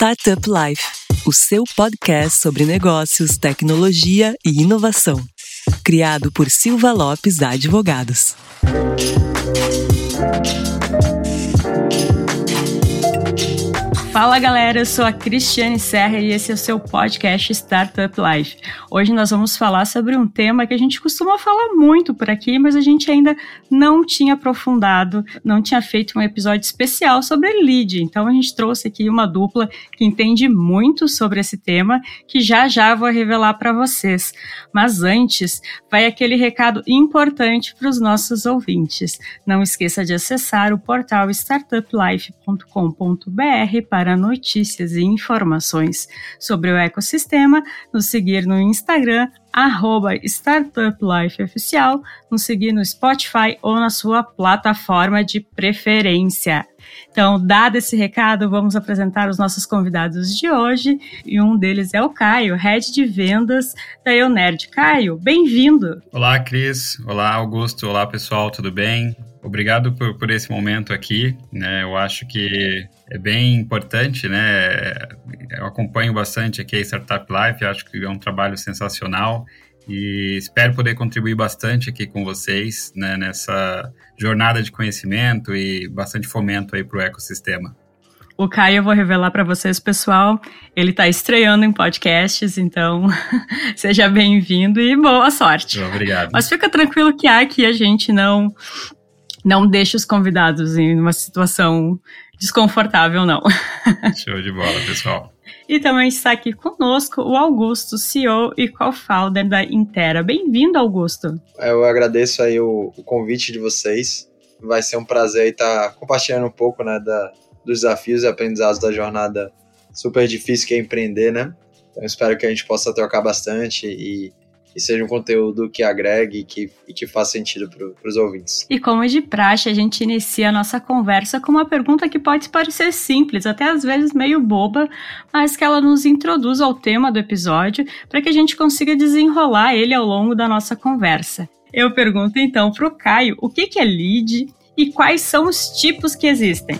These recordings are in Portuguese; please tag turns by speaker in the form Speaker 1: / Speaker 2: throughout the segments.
Speaker 1: Startup Life, o seu podcast sobre negócios, tecnologia e inovação. Criado por Silva Lopes Advogados.
Speaker 2: Fala galera, eu sou a Cristiane Serra e esse é o seu podcast Startup Life. Hoje nós vamos falar sobre um tema que a gente costuma falar muito por aqui, mas a gente ainda não tinha aprofundado, não tinha feito um episódio especial sobre lead. Então a gente trouxe aqui uma dupla que entende muito sobre esse tema, que já já vou revelar para vocês. Mas antes, vai aquele recado importante para os nossos ouvintes. Não esqueça de acessar o portal startuplife.com.br para notícias e informações sobre o ecossistema, nos seguir no Instagram, arroba StartupLifeOficial, nos seguir no Spotify ou na sua plataforma de preferência. Então, dado esse recado, vamos apresentar os nossos convidados de hoje, e um deles é o Caio, Head de Vendas da EUNERD. Caio, bem-vindo!
Speaker 3: Olá, Cris. Olá, Augusto. Olá, pessoal, tudo bem? Obrigado por, por esse momento aqui, né? Eu acho que é bem importante, né? Eu acompanho bastante aqui a Startup Life, acho que é um trabalho sensacional e espero poder contribuir bastante aqui com vocês né, nessa jornada de conhecimento e bastante fomento aí para o ecossistema.
Speaker 2: O Caio, eu vou revelar para vocês, pessoal, ele está estreando em podcasts, então seja bem-vindo e boa sorte.
Speaker 3: Obrigado.
Speaker 2: Mas fica tranquilo que aqui a gente não não deixa os convidados em uma situação desconfortável, não.
Speaker 3: Show de bola, pessoal.
Speaker 2: E também está aqui conosco o Augusto, CEO e co-founder da Intera. Bem-vindo, Augusto.
Speaker 4: Eu agradeço aí o, o, convite de vocês. Vai ser um prazer estar compartilhando um pouco né, da, dos desafios e aprendizados da jornada super difícil que é empreender, né? Então espero que a gente possa trocar bastante e e seja um conteúdo que agregue que, e que faça sentido para os ouvintes.
Speaker 2: E como de praxe, a gente inicia a nossa conversa com uma pergunta que pode parecer simples, até às vezes meio boba, mas que ela nos introduz ao tema do episódio para que a gente consiga desenrolar ele ao longo da nossa conversa. Eu pergunto então para o Caio o que, que é lead e quais são os tipos que existem.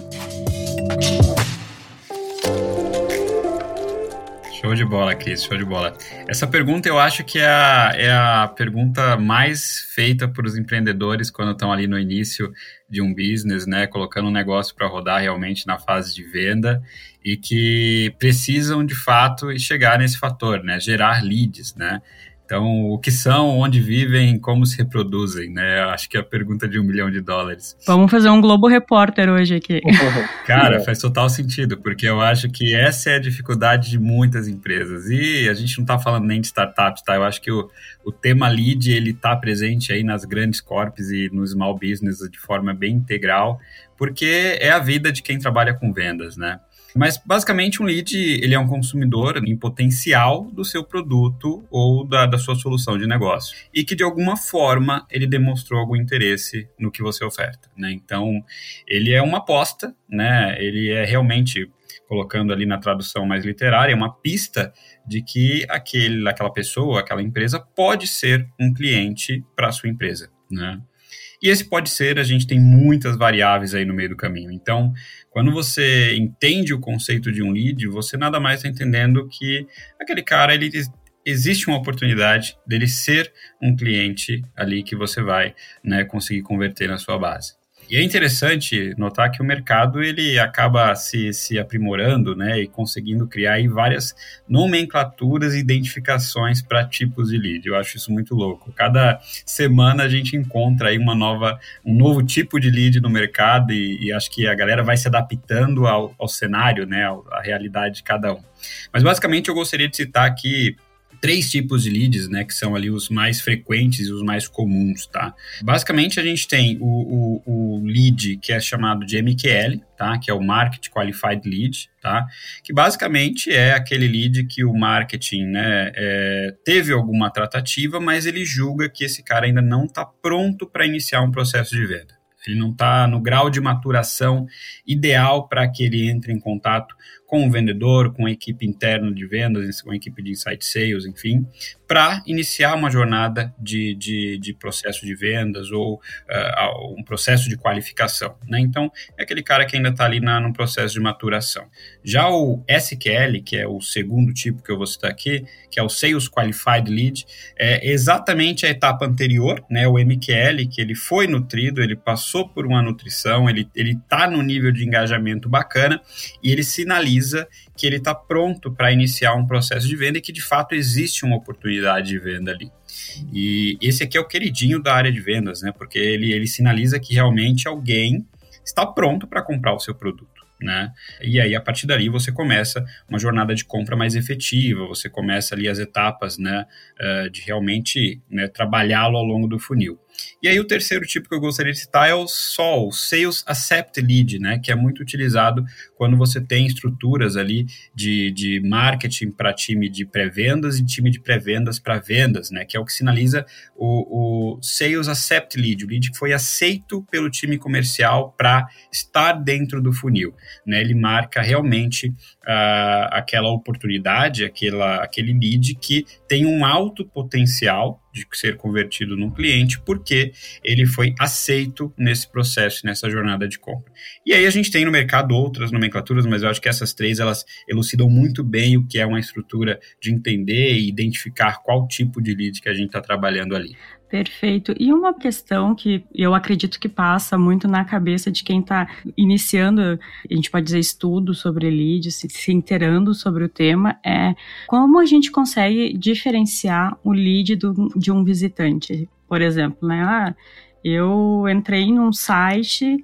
Speaker 3: Show de bola, Cris, show de bola. Essa pergunta eu acho que é a, é a pergunta mais feita por os empreendedores quando estão ali no início de um business, né, colocando um negócio para rodar realmente na fase de venda e que precisam de fato chegar nesse fator, né, gerar leads, né. Então, o que são, onde vivem, como se reproduzem, né? Acho que é a pergunta de um milhão de dólares.
Speaker 2: Vamos fazer um Globo Repórter hoje aqui.
Speaker 3: Cara, faz total sentido, porque eu acho que essa é a dificuldade de muitas empresas. E a gente não está falando nem de startups, tá? Eu acho que o, o tema lead, ele está presente aí nas grandes corps e no small business de forma bem integral, porque é a vida de quem trabalha com vendas, né? Mas basicamente um lead ele é um consumidor em potencial do seu produto ou da, da sua solução de negócio e que de alguma forma ele demonstrou algum interesse no que você oferta, né? Então ele é uma aposta, né? Ele é realmente colocando ali na tradução mais literária uma pista de que aquele, aquela pessoa, aquela empresa pode ser um cliente para a sua empresa, né? E esse pode ser, a gente tem muitas variáveis aí no meio do caminho. Então, quando você entende o conceito de um lead, você nada mais está entendendo que aquele cara, ele existe uma oportunidade dele ser um cliente ali que você vai né, conseguir converter na sua base. E é interessante notar que o mercado ele acaba se, se aprimorando né, e conseguindo criar várias nomenclaturas e identificações para tipos de lead. Eu acho isso muito louco. Cada semana a gente encontra aí uma nova, um novo tipo de lead no mercado e, e acho que a galera vai se adaptando ao, ao cenário, né, à realidade de cada um. Mas basicamente eu gostaria de citar aqui três tipos de leads, né, que são ali os mais frequentes e os mais comuns, tá? Basicamente, a gente tem o, o, o lead que é chamado de MQL, tá? Que é o Market Qualified Lead, tá? Que basicamente é aquele lead que o marketing, né, é, teve alguma tratativa, mas ele julga que esse cara ainda não está pronto para iniciar um processo de venda. Ele não está no grau de maturação ideal para que ele entre em contato com o vendedor, com a equipe interna de vendas, com a equipe de insight sales, enfim, para iniciar uma jornada de, de, de, processo de vendas ou uh, um processo de qualificação. Né? Então, é aquele cara que ainda está ali na, no processo de maturação. Já o SQL, que é o segundo tipo que eu vou citar aqui, que é o Sales Qualified Lead, é exatamente a etapa anterior, né, o MQL, que ele foi nutrido, ele passou por uma nutrição, ele está no nível de engajamento bacana e ele sinaliza que ele está pronto para iniciar um processo de venda e que de fato existe uma oportunidade de venda ali. E esse aqui é o queridinho da área de vendas, né? Porque ele, ele sinaliza que realmente alguém está pronto para comprar o seu produto. Né? E aí, a partir dali, você começa uma jornada de compra mais efetiva, você começa ali as etapas né, uh, de realmente né, trabalhá-lo ao longo do funil. E aí o terceiro tipo que eu gostaria de citar é o SOL, Sales Accept Lead, né, que é muito utilizado quando você tem estruturas ali de, de marketing para time de pré-vendas e time de pré-vendas para vendas, né, que é o que sinaliza o, o Sales Accept Lead, o lead que foi aceito pelo time comercial para estar dentro do funil. Né, ele marca realmente uh, aquela oportunidade, aquela, aquele lead que tem um alto potencial de ser convertido num cliente, porque ele foi aceito nesse processo, nessa jornada de compra. E aí a gente tem no mercado outras nomenclaturas, mas eu acho que essas três elas elucidam muito bem o que é uma estrutura de entender e identificar qual tipo de lead que a gente está trabalhando ali.
Speaker 2: Perfeito. E uma questão que eu acredito que passa muito na cabeça de quem está iniciando, a gente pode dizer, estudo sobre leads, se, se inteirando sobre o tema, é como a gente consegue diferenciar o lead do, de um visitante. Por exemplo, né? Ah, eu entrei num site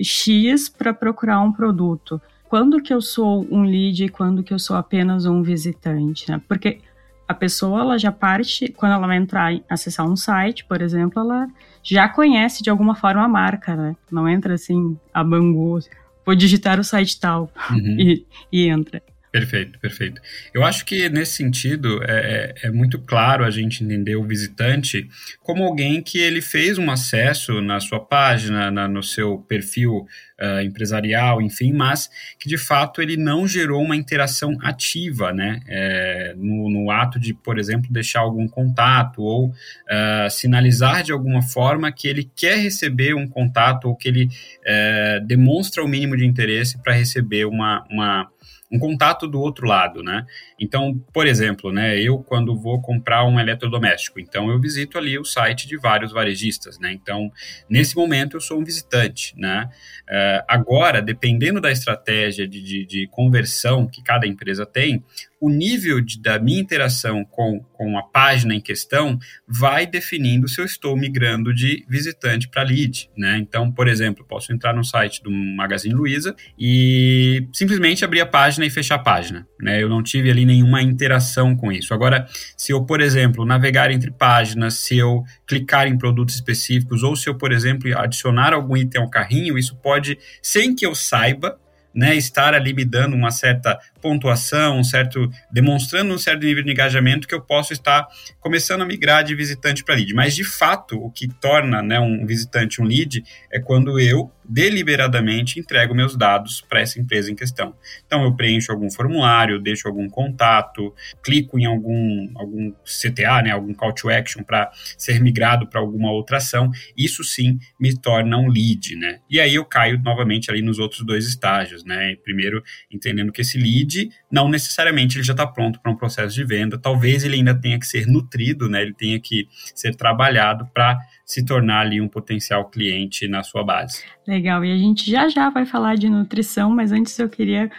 Speaker 2: X para procurar um produto. Quando que eu sou um lead e quando que eu sou apenas um visitante? Né? Porque a pessoa ela já parte, quando ela vai entrar e acessar um site, por exemplo, ela já conhece de alguma forma a marca, né? Não entra assim, a Bangu, vou digitar o site tal uhum. e, e entra.
Speaker 3: Perfeito, perfeito. Eu acho que nesse sentido é, é, é, muito claro a gente entender o visitante como alguém que ele fez um acesso na sua página, na, no seu perfil uh, empresarial, enfim, mas que de fato ele não gerou uma interação ativa, né, é, no, no, ato de, por exemplo, deixar algum contato ou uh, sinalizar de alguma forma que ele quer receber um contato ou que ele uh, demonstra o mínimo de interesse para receber uma, uma um contato do outro lado, né? Então, por exemplo, né, eu quando vou comprar um eletrodoméstico, então eu visito ali o site de vários varejistas, né? Então, nesse momento eu sou um visitante, né? Uh, agora, dependendo da estratégia de, de, de conversão que cada empresa tem, o nível de, da minha interação com, com a página em questão vai definindo se eu estou migrando de visitante para lead, né? Então, por exemplo, posso entrar no site do Magazine Luiza e simplesmente abrir a página e fechar a página, né? Eu não tive ali nenhuma interação com isso. Agora, se eu, por exemplo, navegar entre páginas, se eu clicar em produtos específicos ou se eu, por exemplo, adicionar algum item ao carrinho, isso pode, sem que eu saiba, né, estar ali me dando uma certa pontuação, um certo demonstrando um certo nível de engajamento que eu posso estar começando a migrar de visitante para lead. Mas de fato, o que torna né, um visitante um lead é quando eu deliberadamente entrego meus dados para essa empresa em questão. Então eu preencho algum formulário, deixo algum contato, clico em algum algum CTA, né, algum call to action para ser migrado para alguma outra ação. Isso sim me torna um lead, né? E aí eu caio novamente ali nos outros dois estágios, né? Primeiro entendendo que esse lead lead, não necessariamente ele já está pronto para um processo de venda. Talvez ele ainda tenha que ser nutrido, né? Ele tenha que ser trabalhado para se tornar ali um potencial cliente na sua base.
Speaker 2: Legal. E a gente já já vai falar de nutrição, mas antes eu queria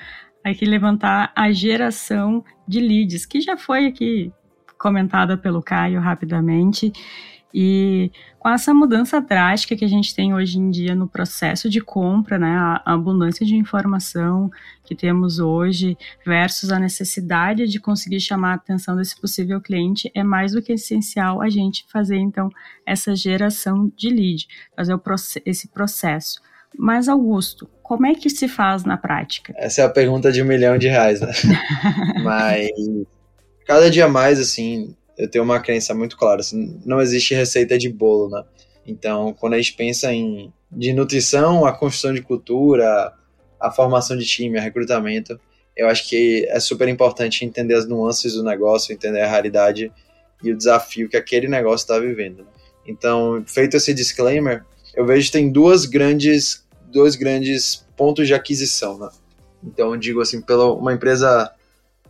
Speaker 2: aqui levantar a geração de leads, que já foi aqui comentada pelo Caio rapidamente. E com essa mudança drástica que a gente tem hoje em dia no processo de compra, né, a abundância de informação que temos hoje versus a necessidade de conseguir chamar a atenção desse possível cliente, é mais do que essencial a gente fazer então essa geração de lead, fazer esse processo. Mas Augusto, como é que se faz na prática?
Speaker 4: Essa é a pergunta de um milhão de reais, né? Mas cada dia mais assim eu tenho uma crença muito clara, assim, não existe receita de bolo, né? Então, quando a gente pensa em de nutrição, a construção de cultura, a formação de time, a recrutamento, eu acho que é super importante entender as nuances do negócio, entender a realidade e o desafio que aquele negócio está vivendo. Então, feito esse disclaimer, eu vejo que tem duas grandes, dois grandes pontos de aquisição. Né? Então, eu digo assim, pela uma empresa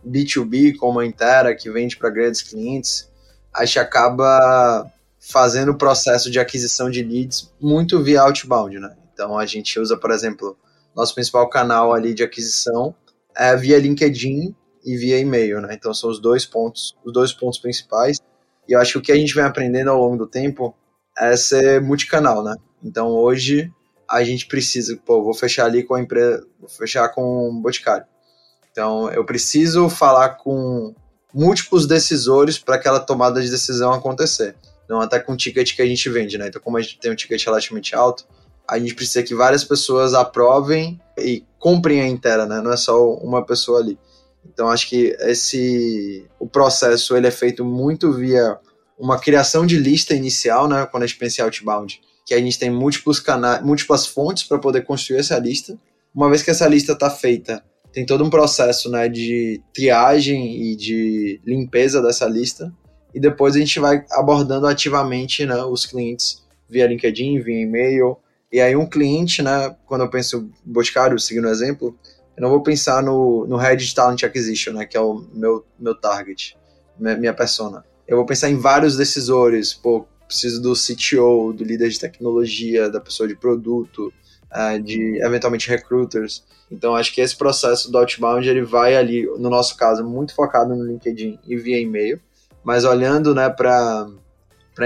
Speaker 4: B2B como a Intera, que vende para grandes clientes, a gente acaba fazendo o processo de aquisição de leads muito via outbound, né? Então a gente usa, por exemplo, nosso principal canal ali de aquisição é via LinkedIn e via e-mail, né? Então são os dois pontos, os dois pontos principais. E eu acho que o que a gente vem aprendendo ao longo do tempo é ser multicanal, né? Então hoje a gente precisa, pô, vou fechar ali com a empresa, vou fechar com o Boticário. Então eu preciso falar com múltiplos decisores para aquela tomada de decisão acontecer. Não até com o ticket que a gente vende, né? Então como a gente tem um ticket relativamente alto, a gente precisa que várias pessoas aprovem e comprem a inteira, né? Não é só uma pessoa ali. Então acho que esse o processo ele é feito muito via uma criação de lista inicial, né? Quando a gente pensa em outbound, que a gente tem múltiplos canais, múltiplas fontes para poder construir essa lista. Uma vez que essa lista está feita, tem todo um processo, né, de triagem e de limpeza dessa lista. E depois a gente vai abordando ativamente, né, os clientes via LinkedIn, via e-mail. E aí um cliente, né, quando eu penso Boticário, seguindo o exemplo, eu não vou pensar no, no Head Talent Acquisition, né, que é o meu, meu target, minha persona. Eu vou pensar em vários decisores, pô, preciso do CTO, do líder de tecnologia, da pessoa de produto, uh, de eventualmente recruiters. Então acho que esse processo do outbound ele vai ali, no nosso caso, muito focado no LinkedIn e via e-mail, mas olhando né, para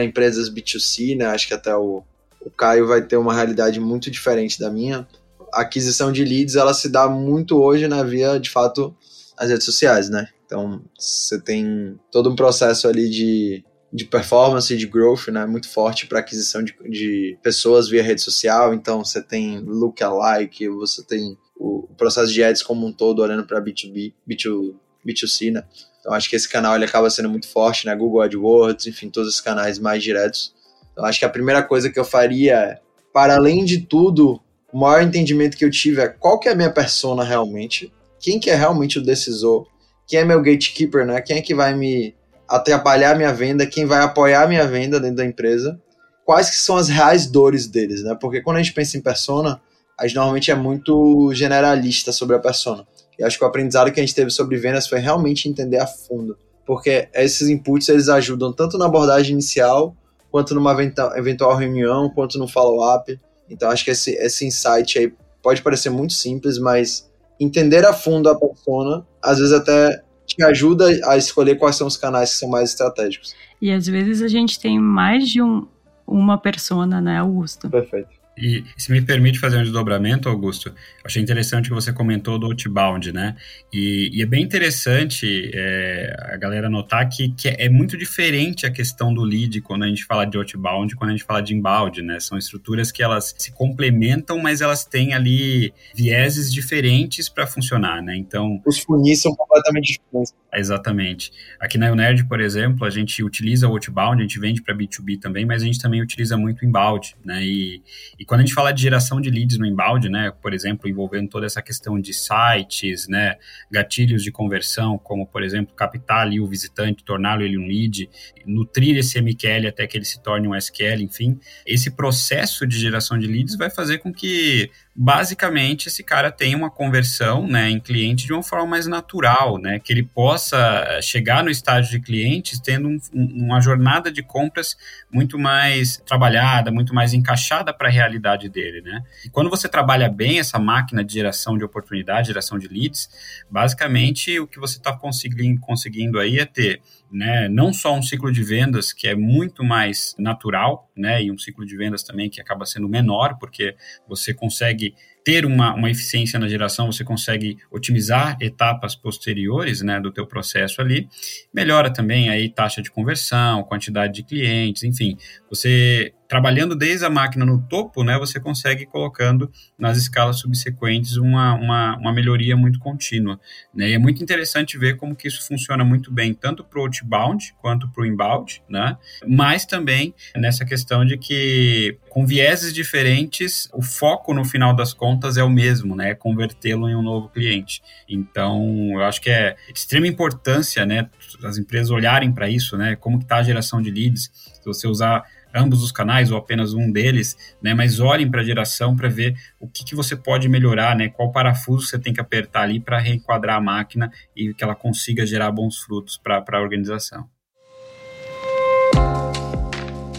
Speaker 4: empresas B2C, né, acho que até o, o Caio vai ter uma realidade muito diferente da minha a aquisição de leads ela se dá muito hoje na via, de fato, as redes sociais, né? Então, você tem todo um processo ali de, de performance, de growth, né? Muito forte para aquisição de, de pessoas via rede social. Então, você tem lookalike, você tem o processo de ads como um todo, olhando para B2B, B2, B2C, né? Então, acho que esse canal ele acaba sendo muito forte, né? Google AdWords, enfim, todos os canais mais diretos. Então, acho que a primeira coisa que eu faria para além de tudo, o maior entendimento que eu tive é qual que é a minha persona realmente, quem que é realmente o decisor, quem é meu gatekeeper, né? Quem é que vai me atrapalhar minha venda, quem vai apoiar minha venda dentro da empresa, quais que são as reais dores deles, né? Porque quando a gente pensa em persona, a gente normalmente é muito generalista sobre a persona. E acho que o aprendizado que a gente teve sobre vendas foi realmente entender a fundo, porque esses inputs eles ajudam tanto na abordagem inicial, quanto numa eventual reunião, quanto no follow-up. Então acho que esse, esse insight aí pode parecer muito simples, mas entender a fundo a persona, às vezes até te ajuda a escolher quais são os canais que são mais estratégicos.
Speaker 2: E às vezes a gente tem mais de um, uma persona, né, Augusto?
Speaker 4: Perfeito.
Speaker 3: E se me permite fazer um desdobramento, Augusto, achei interessante que você comentou do outbound, né? E, e é bem interessante é, a galera notar que, que é muito diferente a questão do lead quando a gente fala de outbound quando a gente fala de inbound, né? São estruturas que elas se complementam, mas elas têm ali vieses diferentes para funcionar, né? Então...
Speaker 4: Os funis são completamente diferentes.
Speaker 3: Exatamente. Aqui na Unerd, por exemplo, a gente utiliza o outbound, a gente vende para B2B também, mas a gente também utiliza muito inbound, né? E, e quando a gente fala de geração de leads no inbound, né, por exemplo, envolvendo toda essa questão de sites, né, gatilhos de conversão, como, por exemplo, captar ali o visitante, torná-lo ele um lead, nutrir esse MQL até que ele se torne um SQL, enfim, esse processo de geração de leads vai fazer com que basicamente esse cara tenha uma conversão né, em cliente de uma forma mais natural, né, que ele possa chegar no estágio de clientes tendo um, uma jornada de compras muito mais trabalhada, muito mais encaixada para a realidade dele. Né? E quando você trabalha bem essa máquina de geração de oportunidade, geração de leads, basicamente o que você está conseguindo, conseguindo aí é ter né, não só um ciclo de vendas que é muito mais natural, né, e um ciclo de vendas também que acaba sendo menor, porque você consegue ter uma, uma eficiência na geração, você consegue otimizar etapas posteriores né, do teu processo ali, melhora também aí taxa de conversão, quantidade de clientes, enfim, você trabalhando desde a máquina no topo, né, você consegue colocando nas escalas subsequentes uma, uma, uma melhoria muito contínua. Né? E é muito interessante ver como que isso funciona muito bem, tanto para o outbound quanto para o inbound, né? mas também nessa questão de que com vieses diferentes, o foco no final das contas é o mesmo, né? É convertê-lo em um novo cliente. Então, eu acho que é de extrema importância, né? As empresas olharem para isso, né? Como está a geração de leads? Se você usar ambos os canais ou apenas um deles, né? Mas olhem para a geração para ver o que, que você pode melhorar, né? Qual parafuso você tem que apertar ali para reenquadrar a máquina e que ela consiga gerar bons frutos para a organização.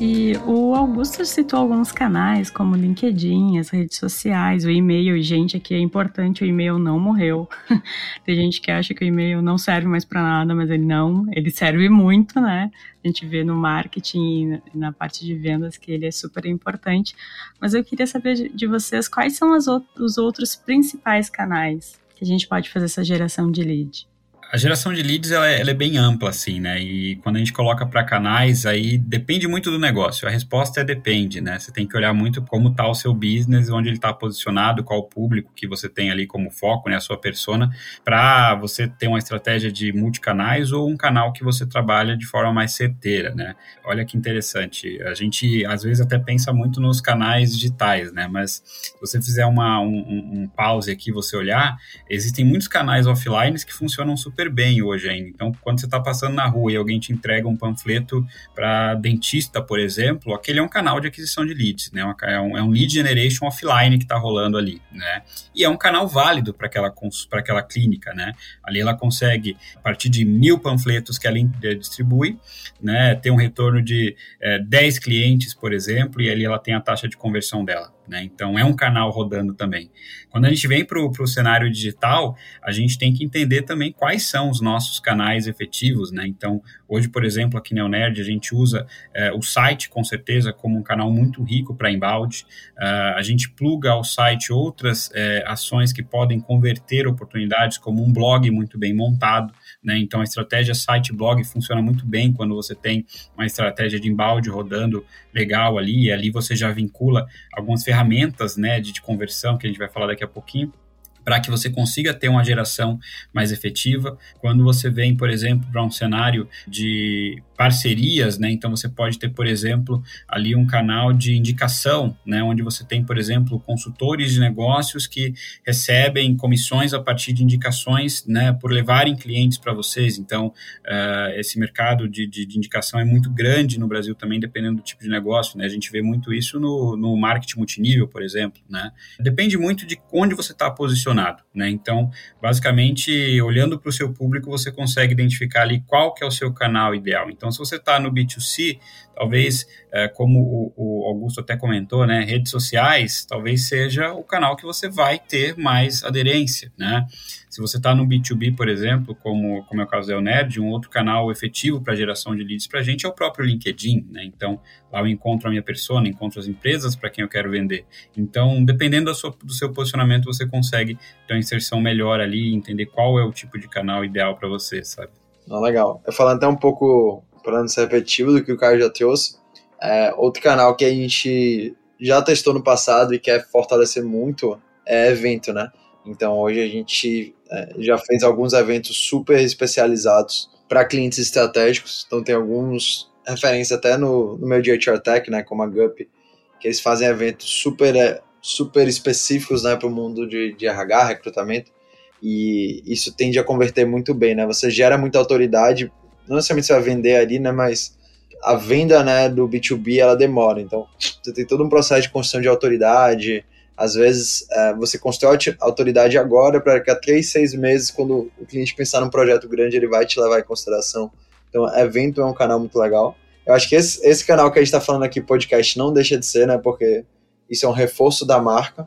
Speaker 2: E o Augusto citou alguns canais, como LinkedIn, as redes sociais, o e-mail. Gente, aqui é importante, o e-mail não morreu. Tem gente que acha que o e-mail não serve mais para nada, mas ele não, ele serve muito, né? A gente vê no marketing e na parte de vendas que ele é super importante. Mas eu queria saber de vocês quais são os outros principais canais que a gente pode fazer essa geração de lead
Speaker 3: a geração de leads ela é, ela é, bem ampla, assim, né? E quando a gente coloca para canais, aí depende muito do negócio. A resposta é depende, né? Você tem que olhar muito como está o seu business, onde ele está posicionado, qual o público que você tem ali como foco, né? A sua persona, para você ter uma estratégia de multicanais ou um canal que você trabalha de forma mais certeira, né? Olha que interessante. A gente às vezes até pensa muito nos canais digitais, né? Mas se você fizer uma, um, um pause aqui, você olhar, existem muitos canais offline que funcionam super super bem hoje ainda. Então, quando você está passando na rua e alguém te entrega um panfleto para dentista, por exemplo, aquele é um canal de aquisição de leads, né? É um, é um lead generation offline que está rolando ali, né? E é um canal válido para aquela, aquela clínica, né? Ali ela consegue, a partir de mil panfletos que ela distribui, né, ter um retorno de é, 10 clientes, por exemplo, e ali ela tem a taxa de conversão dela. Né? Então é um canal rodando também. Quando a gente vem para o cenário digital, a gente tem que entender também quais são os nossos canais efetivos. Né? Então, hoje, por exemplo, aqui na Nerd, a gente usa é, o site com certeza como um canal muito rico para embalde. Uh, a gente pluga ao site outras é, ações que podem converter oportunidades, como um blog muito bem montado. Né? Então, a estratégia site-blog funciona muito bem quando você tem uma estratégia de embalde rodando legal ali, e ali você já vincula algumas ferramentas né, de, de conversão, que a gente vai falar daqui a pouquinho para que você consiga ter uma geração mais efetiva. Quando você vem, por exemplo, para um cenário de parcerias, né? Então você pode ter, por exemplo, ali um canal de indicação, né? Onde você tem, por exemplo, consultores de negócios que recebem comissões a partir de indicações, né? Por levarem clientes para vocês. Então, uh, esse mercado de, de, de, indicação é muito grande no Brasil também, dependendo do tipo de negócio, né? A gente vê muito isso no, no marketing multinível, por exemplo, né? Depende muito de onde você está posicionado, né? Então, basicamente, olhando para o seu público, você consegue identificar ali qual que é o seu canal ideal. Então, então, se você está no B2C, talvez, é, como o, o, Augusto até comentou, né, redes sociais, talvez seja o canal que você vai ter mais aderência, né? Se você está no B2B, por exemplo, como, como é o caso da Nerd, um outro canal efetivo para geração de leads para a gente é o próprio LinkedIn, né? Então, lá eu encontro a minha persona, encontro as empresas para quem eu quero vender. Então, dependendo sua, do seu posicionamento, você consegue ter uma inserção melhor ali, entender qual é o tipo de canal ideal para você, sabe?
Speaker 4: Ah, legal. Eu falando até um pouco para não ser repetitivo do que o Caio já trouxe, é, outro canal que a gente já testou no passado e quer fortalecer muito é evento, né? Então hoje a gente é, já fez alguns eventos super especializados para clientes estratégicos. Então tem alguns referências até no, no meu de HR Tech, né, como a GUP, que eles fazem eventos super, é, super específicos né, para o mundo de, de RH, recrutamento. E isso tende a converter muito bem, né? Você gera muita autoridade não necessariamente você vai vender ali, né, mas a venda, né, do B2B, ela demora, então você tem todo um processo de construção de autoridade, às vezes é, você constrói autoridade agora para que a três, seis meses, quando o cliente pensar num projeto grande, ele vai te levar em consideração. Então, evento é um canal muito legal. Eu acho que esse, esse canal que a gente está falando aqui, podcast, não deixa de ser, né? Porque isso é um reforço da marca.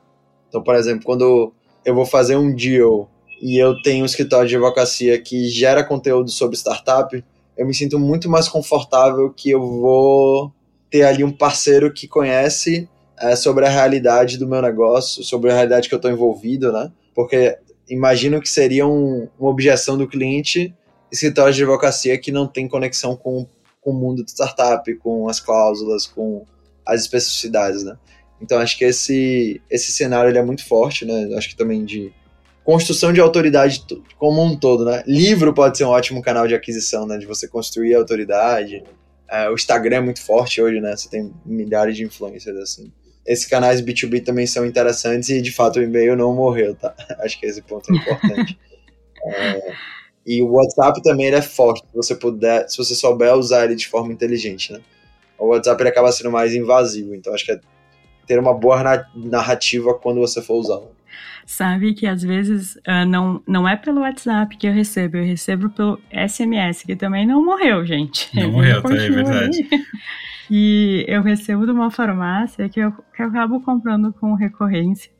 Speaker 4: Então, por exemplo, quando eu vou fazer um deal e eu tenho um escritório de advocacia que gera conteúdo sobre startup, eu me sinto muito mais confortável que eu vou ter ali um parceiro que conhece é, sobre a realidade do meu negócio, sobre a realidade que eu estou envolvido, né? Porque imagino que seria um, uma objeção do cliente escritório de advocacia que não tem conexão com, com o mundo de startup, com as cláusulas, com as especificidades, né? Então acho que esse, esse cenário ele é muito forte, né? Acho que também de construção de autoridade como um todo, né? Livro pode ser um ótimo canal de aquisição, né? De você construir autoridade. É, o Instagram é muito forte hoje, né? Você tem milhares de influencers assim. Esses canais B2B também são interessantes e, de fato, o e-mail não morreu, tá? Acho que esse ponto é importante. é, e o WhatsApp também ele é forte, se você puder, se você souber usar ele de forma inteligente, né? O WhatsApp ele acaba sendo mais invasivo, então acho que é ter uma boa narrativa quando você for usá-lo.
Speaker 2: Sabe que às vezes uh, não, não é pelo WhatsApp que eu recebo, eu recebo pelo SMS, que também não morreu, gente.
Speaker 3: Não morreu, tá aí, verdade.
Speaker 2: E eu recebo de uma farmácia que eu, que eu acabo comprando com recorrência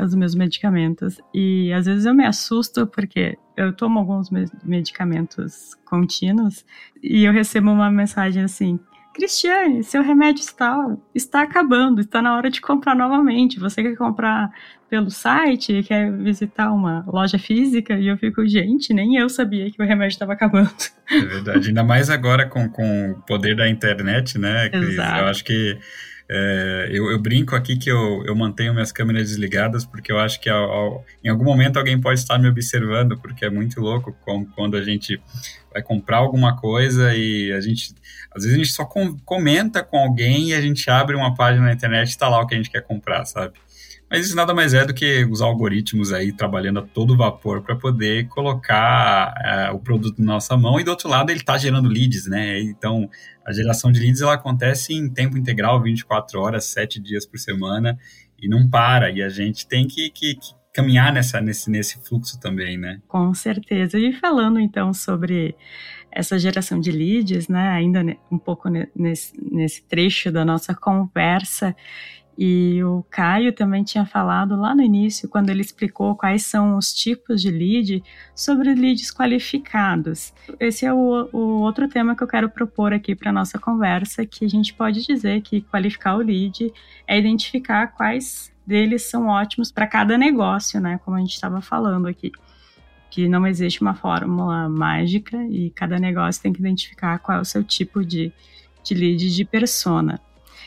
Speaker 2: os meus medicamentos. E às vezes eu me assusto porque eu tomo alguns medicamentos contínuos e eu recebo uma mensagem assim: Cristiane, seu remédio está, está acabando, está na hora de comprar novamente. Você quer comprar pelo site, quer visitar uma loja física? E eu fico, gente, nem eu sabia que o remédio estava acabando.
Speaker 3: É verdade, ainda mais agora com, com o poder da internet, né, Cris? Exato. Eu acho que é, eu, eu, brinco aqui que eu, eu, mantenho minhas câmeras desligadas porque eu acho que ao, ao, em algum momento alguém pode estar me observando, porque é muito louco quando a gente vai comprar alguma coisa e a gente, às vezes a gente só com, comenta com alguém e a gente abre uma página na internet e está lá o que a gente quer comprar, sabe? Mas isso nada mais é do que os algoritmos aí trabalhando a todo vapor para poder colocar é, o produto na nossa mão e do outro lado ele está gerando leads, né? Então a geração de leads ela acontece em tempo integral, 24 horas, 7 dias por semana e não para. E a gente tem que, que, que caminhar nessa, nesse, nesse fluxo também, né?
Speaker 2: Com certeza. E falando então sobre essa geração de leads, né? Ainda um pouco nesse, nesse trecho da nossa conversa e o Caio também tinha falado lá no início, quando ele explicou quais são os tipos de lead, sobre leads qualificados. Esse é o, o outro tema que eu quero propor aqui para nossa conversa, que a gente pode dizer que qualificar o lead é identificar quais deles são ótimos para cada negócio, né? Como a gente estava falando aqui. Que não existe uma fórmula mágica e cada negócio tem que identificar qual é o seu tipo de, de lead de persona.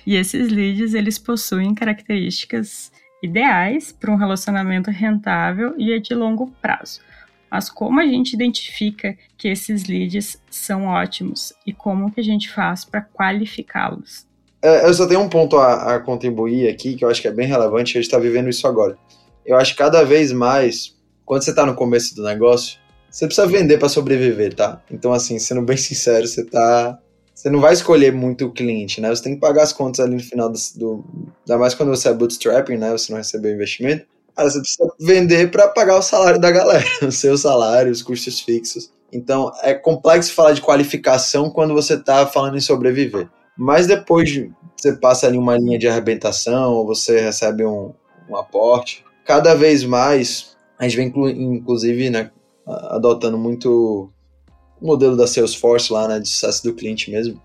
Speaker 2: E esses leads, eles possuem características ideais para um relacionamento rentável e de longo prazo. Mas como a gente identifica que esses leads são ótimos e como que a gente faz para qualificá-los?
Speaker 4: É, eu só tenho um ponto a, a, contribuir aqui que eu acho que é bem relevante, a gente está vivendo isso agora. Eu acho que cada vez mais, quando você está no começo do negócio, você precisa vender para sobreviver, tá? Então, assim, sendo bem sincero, você está você não vai escolher muito o cliente, né? Você tem que pagar as contas ali no final do, do ainda mais quando você é bootstrapping, né? Você não recebeu investimento. Aí você precisa vender para pagar o salário da galera, o seu salário, os custos fixos. Então é complexo falar de qualificação quando você está falando em sobreviver. Mas depois de, você passa ali uma linha de arrebentação, ou você recebe um, um aporte. Cada vez mais a gente vem inclusive né, adotando muito o modelo da Salesforce lá, né, de sucesso do cliente mesmo.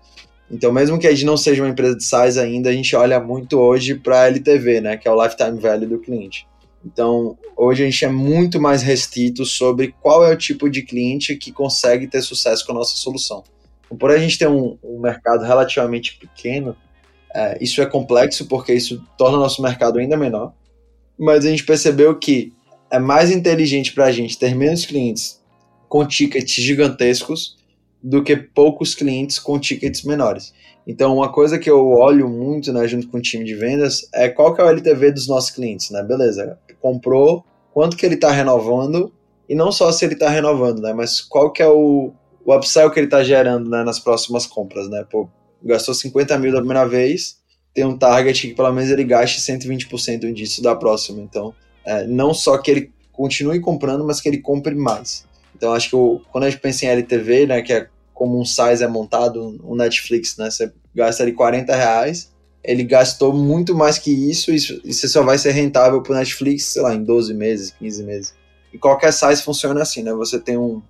Speaker 4: Então, mesmo que a gente não seja uma empresa de size ainda, a gente olha muito hoje para LTV, né, que é o lifetime value do cliente. Então, hoje a gente é muito mais restrito sobre qual é o tipo de cliente que consegue ter sucesso com a nossa solução. Então, por a gente ter um, um mercado relativamente pequeno, é, isso é complexo porque isso torna o nosso mercado ainda menor. Mas a gente percebeu que é mais inteligente para a gente ter menos clientes com tickets gigantescos do que poucos clientes com tickets menores. Então, uma coisa que eu olho muito, né, junto com o time de vendas, é qual que é o LTV dos nossos clientes, né? Beleza, comprou, quanto que ele está renovando, e não só se ele está renovando, né, mas qual que é o, o upsell que ele está gerando né, nas próximas compras, né? Pô, gastou 50 mil da primeira vez, tem um target que pelo menos ele gaste 120% disso da próxima. Então, é, não só que ele continue comprando, mas que ele compre mais. Então acho que o, quando a gente pensa em LTV, né, que é como um size é montado, um Netflix, né, você gasta ali 40 reais, ele gastou muito mais que isso e, você só vai ser rentável para o Netflix, sei lá, em 12 meses, 15 meses. E qualquer size funciona assim, né, você tem um,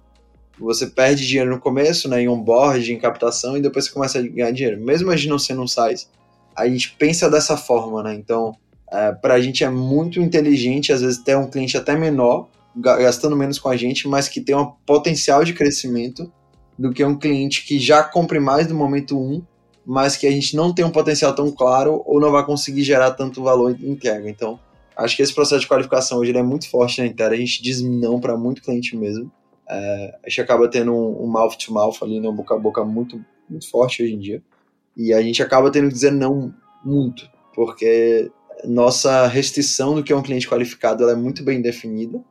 Speaker 4: você perde dinheiro no começo, né, em onboard, em captação, e depois você começa a ganhar dinheiro. Mesmo a gente não sendo um size, a gente pensa dessa forma, né, então é, para a gente é muito inteligente, às vezes, ter um cliente até menor, gastando menos com a gente, mas que tem um potencial de crescimento do que um cliente que já compre mais no momento 1, mas que a gente não tem um potencial tão claro ou não vai conseguir gerar tanto valor em entrega. Então, acho que esse processo de qualificação hoje é muito forte na Intera, a gente diz não para muito cliente mesmo. É, a gente acaba tendo um, um mouth to mouth ali, né, um boca a boca muito, muito forte hoje em dia. E a gente acaba tendo que dizer não muito, porque nossa restrição do que é um cliente qualificado é muito bem definida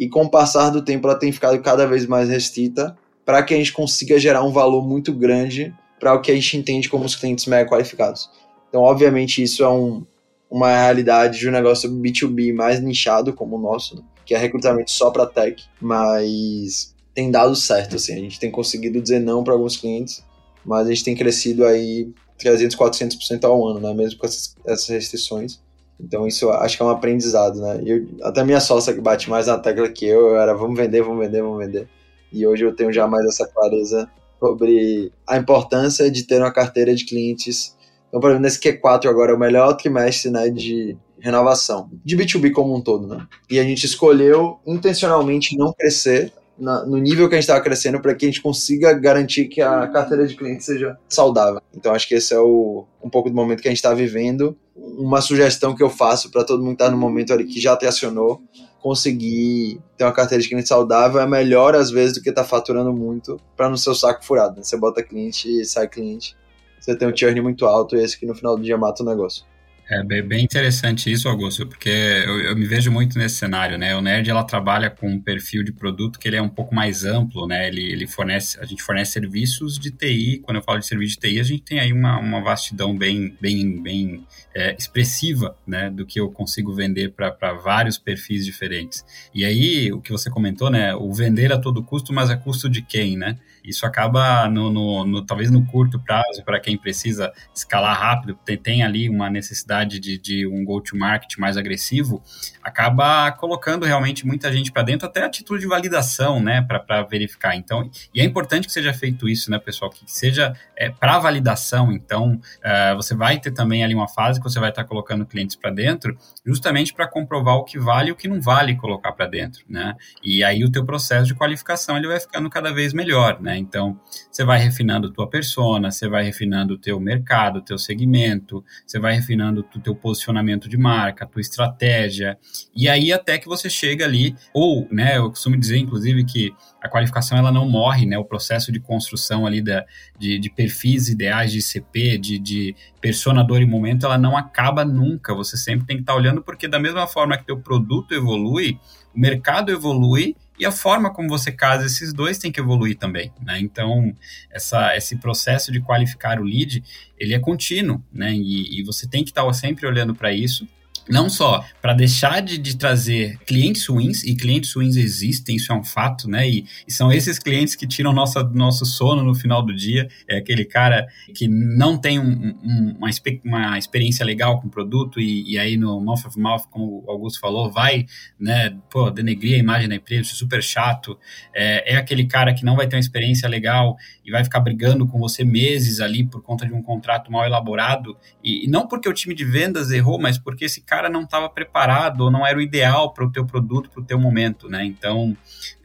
Speaker 4: e com o passar do tempo ela tem ficado cada vez mais restrita para que a gente consiga gerar um valor muito grande para o que a gente entende como os clientes mega qualificados. Então, obviamente, isso é um, uma realidade de um negócio B2B mais nichado como o nosso, né? que é recrutamento só para tech, mas tem dado certo, assim, a gente tem conseguido dizer não para alguns clientes, mas a gente tem crescido aí 300, 400% ao ano, né, mesmo com essas, essas restrições. Então isso acho que é um aprendizado, né? Eu, até minha sócia que bate mais na tecla que eu, eu era vamos vender, vamos vender, vamos vender. E hoje eu tenho já mais essa clareza sobre a importância de ter uma carteira de clientes. Então, por exemplo, nesse Q4 agora é o melhor trimestre né, de renovação, de B2B como um todo, né? E a gente escolheu intencionalmente não crescer na, no nível que a gente estava crescendo para que a gente consiga garantir que a carteira de clientes seja saudável. Então, acho que esse é o, um pouco do momento que a gente está vivendo. Uma sugestão que eu faço para todo mundo que está no momento ali que já te acionou, conseguir ter uma carteira de cliente saudável é melhor às vezes do que estar tá faturando muito para não ser o saco furado. Né? Você bota cliente e sai cliente, você tem um churn muito alto e esse que no final do dia mata o negócio.
Speaker 3: É bem interessante isso, Augusto, porque eu, eu, me vejo muito nesse cenário, né? O Nerd ela trabalha com um perfil de produto que ele é um pouco mais amplo, né? Ele, ele fornece, a gente fornece serviços de TI. Quando eu falo de serviço de TI, a gente tem aí uma, uma vastidão bem, bem, bem é, expressiva, né? Do que eu consigo vender para vários perfis diferentes. E aí, o que você comentou, né? O vender a todo custo, mas a custo de quem, né? Isso acaba, no, no, no talvez no curto prazo, para quem precisa escalar rápido, tem, tem ali uma necessidade de, de um go-to-market mais agressivo, acaba colocando realmente muita gente para dentro, até a título de validação, né, para verificar. Então, e é importante que seja feito isso, né, pessoal, que seja é, para validação. Então, uh, você vai ter também ali uma fase que você vai estar tá colocando clientes para dentro, justamente para comprovar o que vale e o que não vale colocar para dentro, né? E aí o teu processo de qualificação ele vai ficando cada vez melhor, né? Né? Então, você vai refinando tua persona, você vai refinando o teu mercado, o teu segmento, você vai refinando o teu posicionamento de marca, a tua estratégia, e aí até que você chega ali, ou, né, eu costumo dizer, inclusive, que a qualificação ela não morre, né? O processo de construção ali da, de, de perfis ideais de ICP, de, de personador e momento, ela não acaba nunca. Você sempre tem que estar olhando, porque da mesma forma que teu produto evolui, o mercado evolui e a forma como você casa esses dois tem que evoluir também, né? Então, essa, esse processo de qualificar o lead, ele é contínuo, né? E, e você tem que estar sempre olhando para isso não só para deixar de, de, trazer clientes ruins, e clientes ruins existem, isso é um fato, né? E, e, são esses clientes que tiram nossa, nosso sono no final do dia. É aquele cara que não tem um, um, uma, uma, experiência legal com o produto, e, e, aí no mouth of mouth, como o Augusto falou, vai, né, pô, denegrir a imagem da empresa, super chato. É, é aquele cara que não vai ter uma experiência legal e vai ficar brigando com você meses ali por conta de um contrato mal elaborado. E, e não porque o time de vendas errou, mas porque esse cara não estava preparado ou não era o ideal para o teu produto, para o teu momento, né? Então,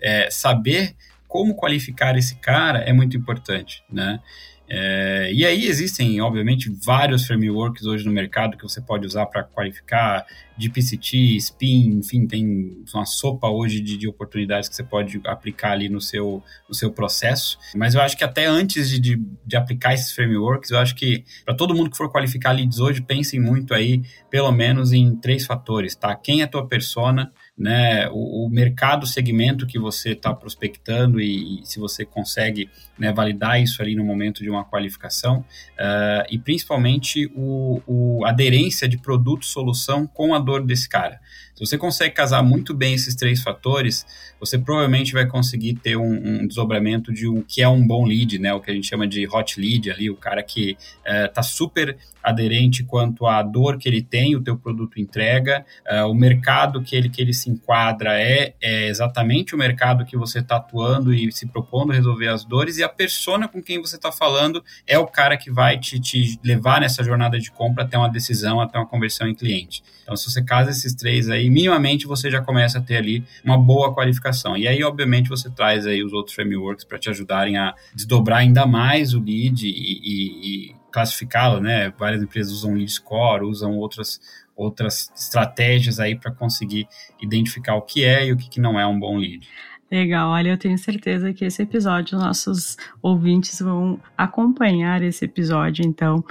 Speaker 3: é, saber como qualificar esse cara é muito importante, né? É, e aí existem, obviamente, vários frameworks hoje no mercado que você pode usar para qualificar de PCT, SPIN, enfim, tem uma sopa hoje de, de, oportunidades que você pode aplicar ali no seu, no seu processo. Mas eu acho que até antes de, de, de aplicar esses frameworks, eu acho que para todo mundo que for qualificar leads hoje, pensem muito aí, pelo menos em três fatores, tá? Quem é a tua persona? Né, o, o mercado, segmento que você está prospectando e, e, se você consegue né, validar isso ali no momento de uma qualificação uh, e principalmente o, o aderência de produto, solução com a dor desse cara. Se você consegue casar muito bem esses três fatores, você provavelmente vai conseguir ter um, um desdobramento de um que é um bom lead, né? O que a gente chama de hot lead ali, o cara que está eh, super aderente quanto à dor que ele tem, o teu produto entrega, uh, o mercado que ele, que ele se enquadra é, é exatamente o mercado que você está atuando e se propondo resolver as dores, e a persona com quem você está falando é o cara que vai te, te levar nessa jornada de compra até uma decisão, até uma conversão em cliente. Então, se você casa esses três aí, minimamente você já começa a ter ali uma boa qualificação. E aí, obviamente, você traz aí os outros frameworks para te ajudarem a desdobrar ainda mais o lead e, e, e classificá-lo, né? Várias empresas usam lead score, usam outras outras estratégias aí para conseguir identificar o que é e o que, que não é um bom lead.
Speaker 2: Legal, olha, eu tenho certeza que esse episódio, nossos ouvintes vão acompanhar esse episódio, então,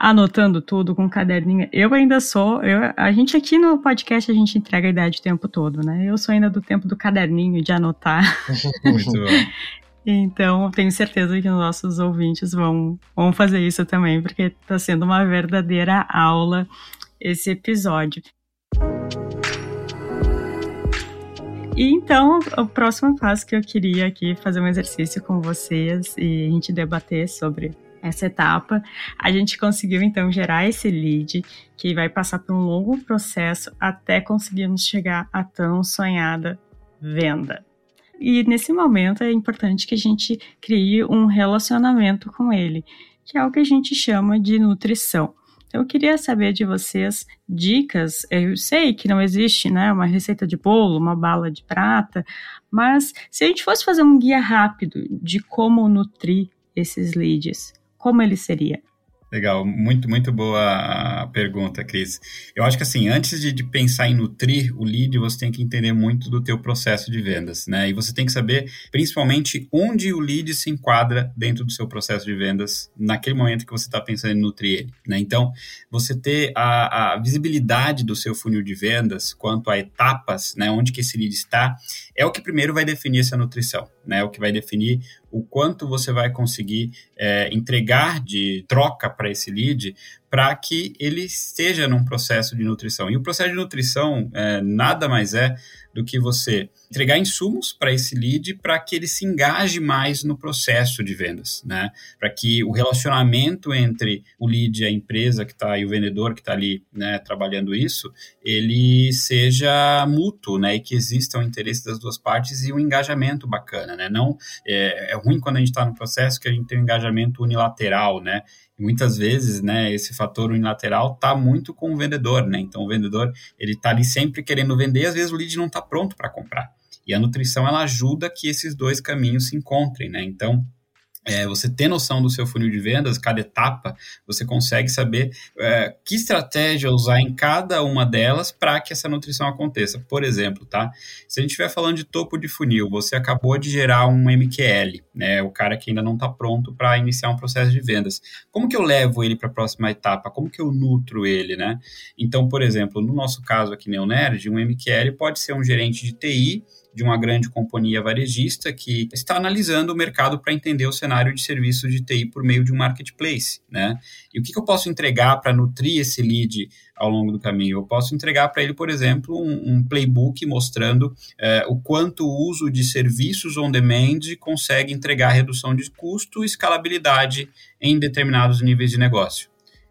Speaker 2: anotando tudo com um caderninho. Eu ainda sou, eu, a gente aqui no podcast, a gente entrega a idade o tempo todo, né? Eu sou ainda do tempo do caderninho, de anotar.
Speaker 3: Muito bom.
Speaker 2: Então, tenho certeza que os nossos ouvintes vão, vão fazer isso também, porque está sendo uma verdadeira aula esse episódio. E então, o próximo passo que eu queria aqui fazer um exercício com vocês e a gente debater sobre essa etapa, a gente conseguiu então gerar esse lead que vai passar por um longo processo até conseguirmos chegar à tão sonhada venda. E nesse momento é importante que a gente crie um relacionamento com ele, que é o que a gente chama de nutrição. Então, eu queria saber de vocês dicas. Eu sei que não existe né, uma receita de bolo, uma bala de prata, mas se a gente fosse fazer um guia rápido de como nutrir esses leads, como ele seria?
Speaker 3: Legal, muito, muito boa a pergunta, Cris. Eu acho que assim, antes de, de, pensar em nutrir o lead, você tem que entender muito do teu processo de vendas, né? E você tem que saber, principalmente, onde o lead se enquadra dentro do seu processo de vendas naquele momento que você está pensando em nutrir ele, né? Então, você ter a, a, visibilidade do seu funil de vendas quanto a etapas, né? Onde que esse lead está, é o que primeiro vai definir essa nutrição, né? O que vai definir o quanto você vai conseguir é, entregar de troca para esse lead para que ele esteja num processo de nutrição. E o processo de nutrição é, nada mais é do que você entregar insumos para esse lead para que ele se engaje mais no processo de vendas, né? Para que o relacionamento entre o lead a empresa que está e o vendedor que está ali, né, trabalhando isso, ele seja mútuo, né? E que exista o interesse das duas partes e um engajamento bacana, né? Não é, é ruim quando a gente está no processo que a gente tem um engajamento unilateral, né? muitas vezes, né, esse fator unilateral está muito com o vendedor, né? Então o vendedor ele está ali sempre querendo vender, às vezes o lead não está pronto para comprar. E a nutrição ela ajuda que esses dois caminhos se encontrem, né? Então é, você ter noção do seu funil de vendas, cada etapa, você consegue saber é, que estratégia usar em cada uma delas para que essa nutrição aconteça. Por exemplo, tá? Se a gente estiver falando de topo de funil, você acabou de gerar um MQL, né? O cara que ainda não está pronto para iniciar um processo de vendas. Como que eu levo ele para a próxima etapa? Como que eu nutro ele, né? Então, por exemplo, no nosso caso aqui, Neonerd, um MQL pode ser um gerente de TI de uma grande companhia varejista que está analisando o mercado para entender o cenário de serviços de TI por meio de um marketplace, né? E o que, que eu posso entregar para nutrir esse lead ao longo do caminho? Eu posso entregar para ele, por exemplo, um, um playbook mostrando é, o quanto o uso de serviços on demand consegue entregar redução de custo e escalabilidade em determinados níveis de negócio.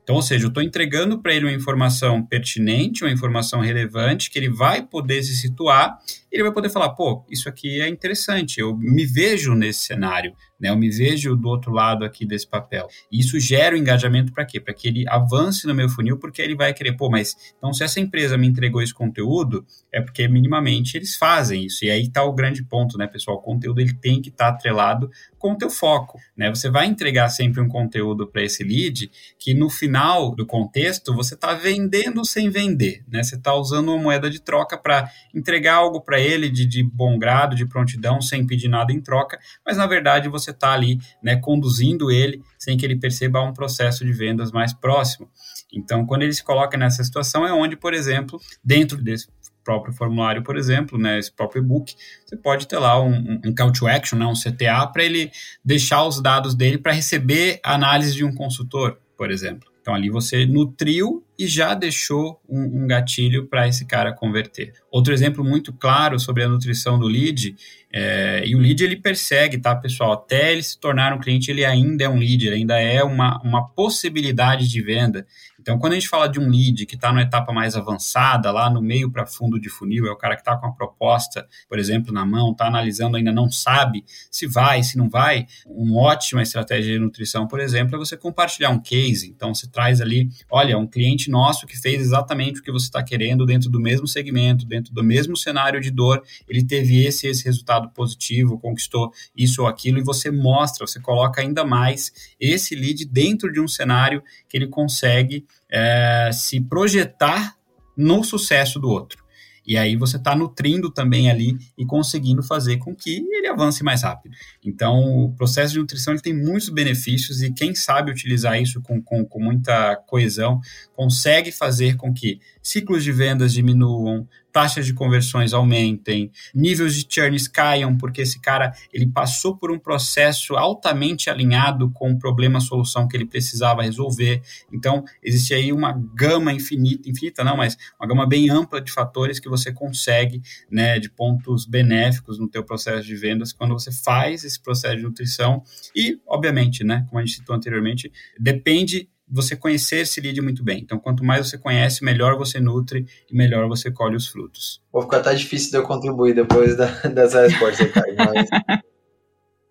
Speaker 3: Então, ou seja, eu estou entregando para ele uma informação pertinente, uma informação relevante, que ele vai poder se situar, ele vai poder falar, pô, isso aqui é interessante, eu me vejo nesse cenário, né? Eu me vejo do outro lado aqui desse papel. E isso gera o um engajamento para quê? Para que ele avance no meu funil, porque ele vai querer, pô, mas então se essa empresa me entregou esse conteúdo, é porque minimamente eles fazem isso. E aí está o grande ponto, né, pessoal? O conteúdo ele tem que estar tá atrelado com o teu foco, né? Você vai entregar sempre um conteúdo para esse lead que no final do contexto você está vendendo sem vender, né? Você está usando uma moeda de troca para entregar algo para ele de, de bom grado, de prontidão, sem pedir nada em troca, mas na verdade você você está ali né, conduzindo ele sem que ele perceba um processo de vendas mais próximo. Então, quando ele se coloca nessa situação, é onde, por exemplo, dentro desse próprio formulário, por exemplo, né, esse próprio e-book, você pode ter lá um, um call to action, né, um CTA, para ele deixar os dados dele para receber análise de um consultor, por exemplo. Então, ali você nutriu e já deixou um, um gatilho para esse cara converter. Outro exemplo muito claro sobre a nutrição do lead, é, e o lead ele persegue, tá, pessoal? Até ele se tornar um cliente, ele ainda é um lead, ele ainda é uma, uma possibilidade de venda. Então, quando a gente fala de um lead que está numa etapa mais avançada, lá no meio para fundo de funil, é o cara que está com a proposta, por exemplo, na mão, está analisando, ainda não sabe se vai, se não vai. Uma ótima estratégia de nutrição, por exemplo, é você compartilhar um case. Então, você traz ali, olha, um cliente nosso que fez exatamente o que você está querendo dentro do mesmo segmento, dentro do mesmo cenário de dor, ele teve esse esse resultado positivo, conquistou isso ou aquilo, e você mostra, você coloca ainda mais esse lead dentro de um cenário que ele consegue é, se projetar no sucesso do outro. E aí você está nutrindo também ali e conseguindo fazer com que ele avance mais rápido. Então, o processo de nutrição ele tem muitos benefícios e quem sabe utilizar isso com, com, com muita coesão consegue fazer com que ciclos de vendas diminuam, taxas de conversões aumentem, níveis de churns caiam, porque esse cara ele passou por um processo altamente alinhado com o problema, solução que ele precisava resolver. Então, existe aí uma gama infinita, infinita não, mas uma gama bem ampla de fatores que você consegue, né, de pontos benéficos no teu processo de vendas quando você faz esse processo de nutrição e, obviamente, né, como a gente citou anteriormente, depende você conhecer esse lead muito bem. Então, quanto mais você conhece, melhor você nutre e melhor você colhe os frutos.
Speaker 4: Vou ficar até difícil de eu contribuir depois da, dessa resposta, Caio, mas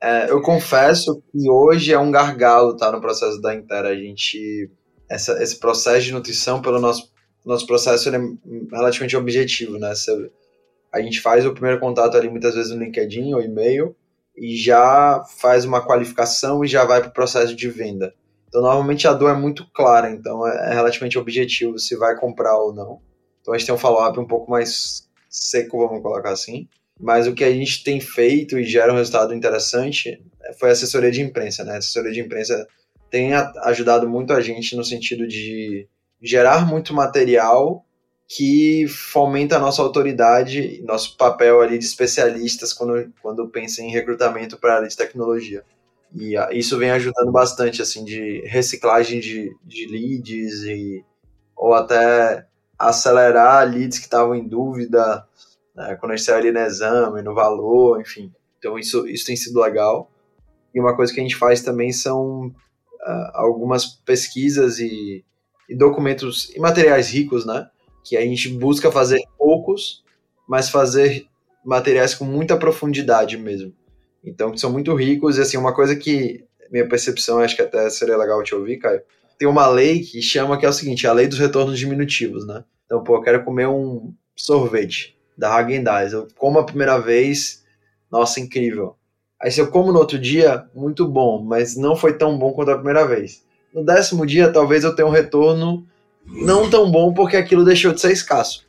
Speaker 4: é, eu confesso que hoje é um gargalo tá, no processo da Intera. A gente, essa, esse processo de nutrição, pelo nosso, nosso processo, é relativamente objetivo, né? Você, a gente faz o primeiro contato ali muitas vezes no LinkedIn ou e-mail e já faz uma qualificação e já vai para o processo de venda. Então, normalmente a dor é muito clara, então é, é relativamente objetivo se vai comprar ou não. Então, a gente tem um follow-up um pouco mais seco, vamos colocar assim. Mas o que a gente tem feito e gera um resultado interessante foi a assessoria de imprensa, né? A assessoria de imprensa tem ajudado muito a gente no sentido de gerar muito material que fomenta a nossa autoridade, nosso papel ali de especialistas quando, quando pensa em recrutamento para a área de tecnologia. E ah, isso vem ajudando bastante, assim, de reciclagem de, de leads e, ou até acelerar leads que estavam em dúvida né, quando a gente saiu ali no exame, no valor, enfim. Então isso, isso tem sido legal. E uma coisa que a gente faz também são uh, algumas pesquisas e, e documentos e materiais ricos, né? Que a gente busca fazer poucos, mas fazer materiais com muita profundidade mesmo. Então, são muito ricos. E, assim, uma coisa que minha percepção, acho que até seria legal te ouvir, Caio, tem uma lei que chama que é o seguinte, a lei dos retornos diminutivos, né? Então, pô, eu quero comer um sorvete da Häagen-Dazs. Eu como a primeira vez, nossa, incrível. Aí se eu como no outro dia, muito bom, mas não foi tão bom quanto a primeira vez. No décimo dia, talvez eu tenha um retorno não tão bom porque aquilo deixou de ser escasso.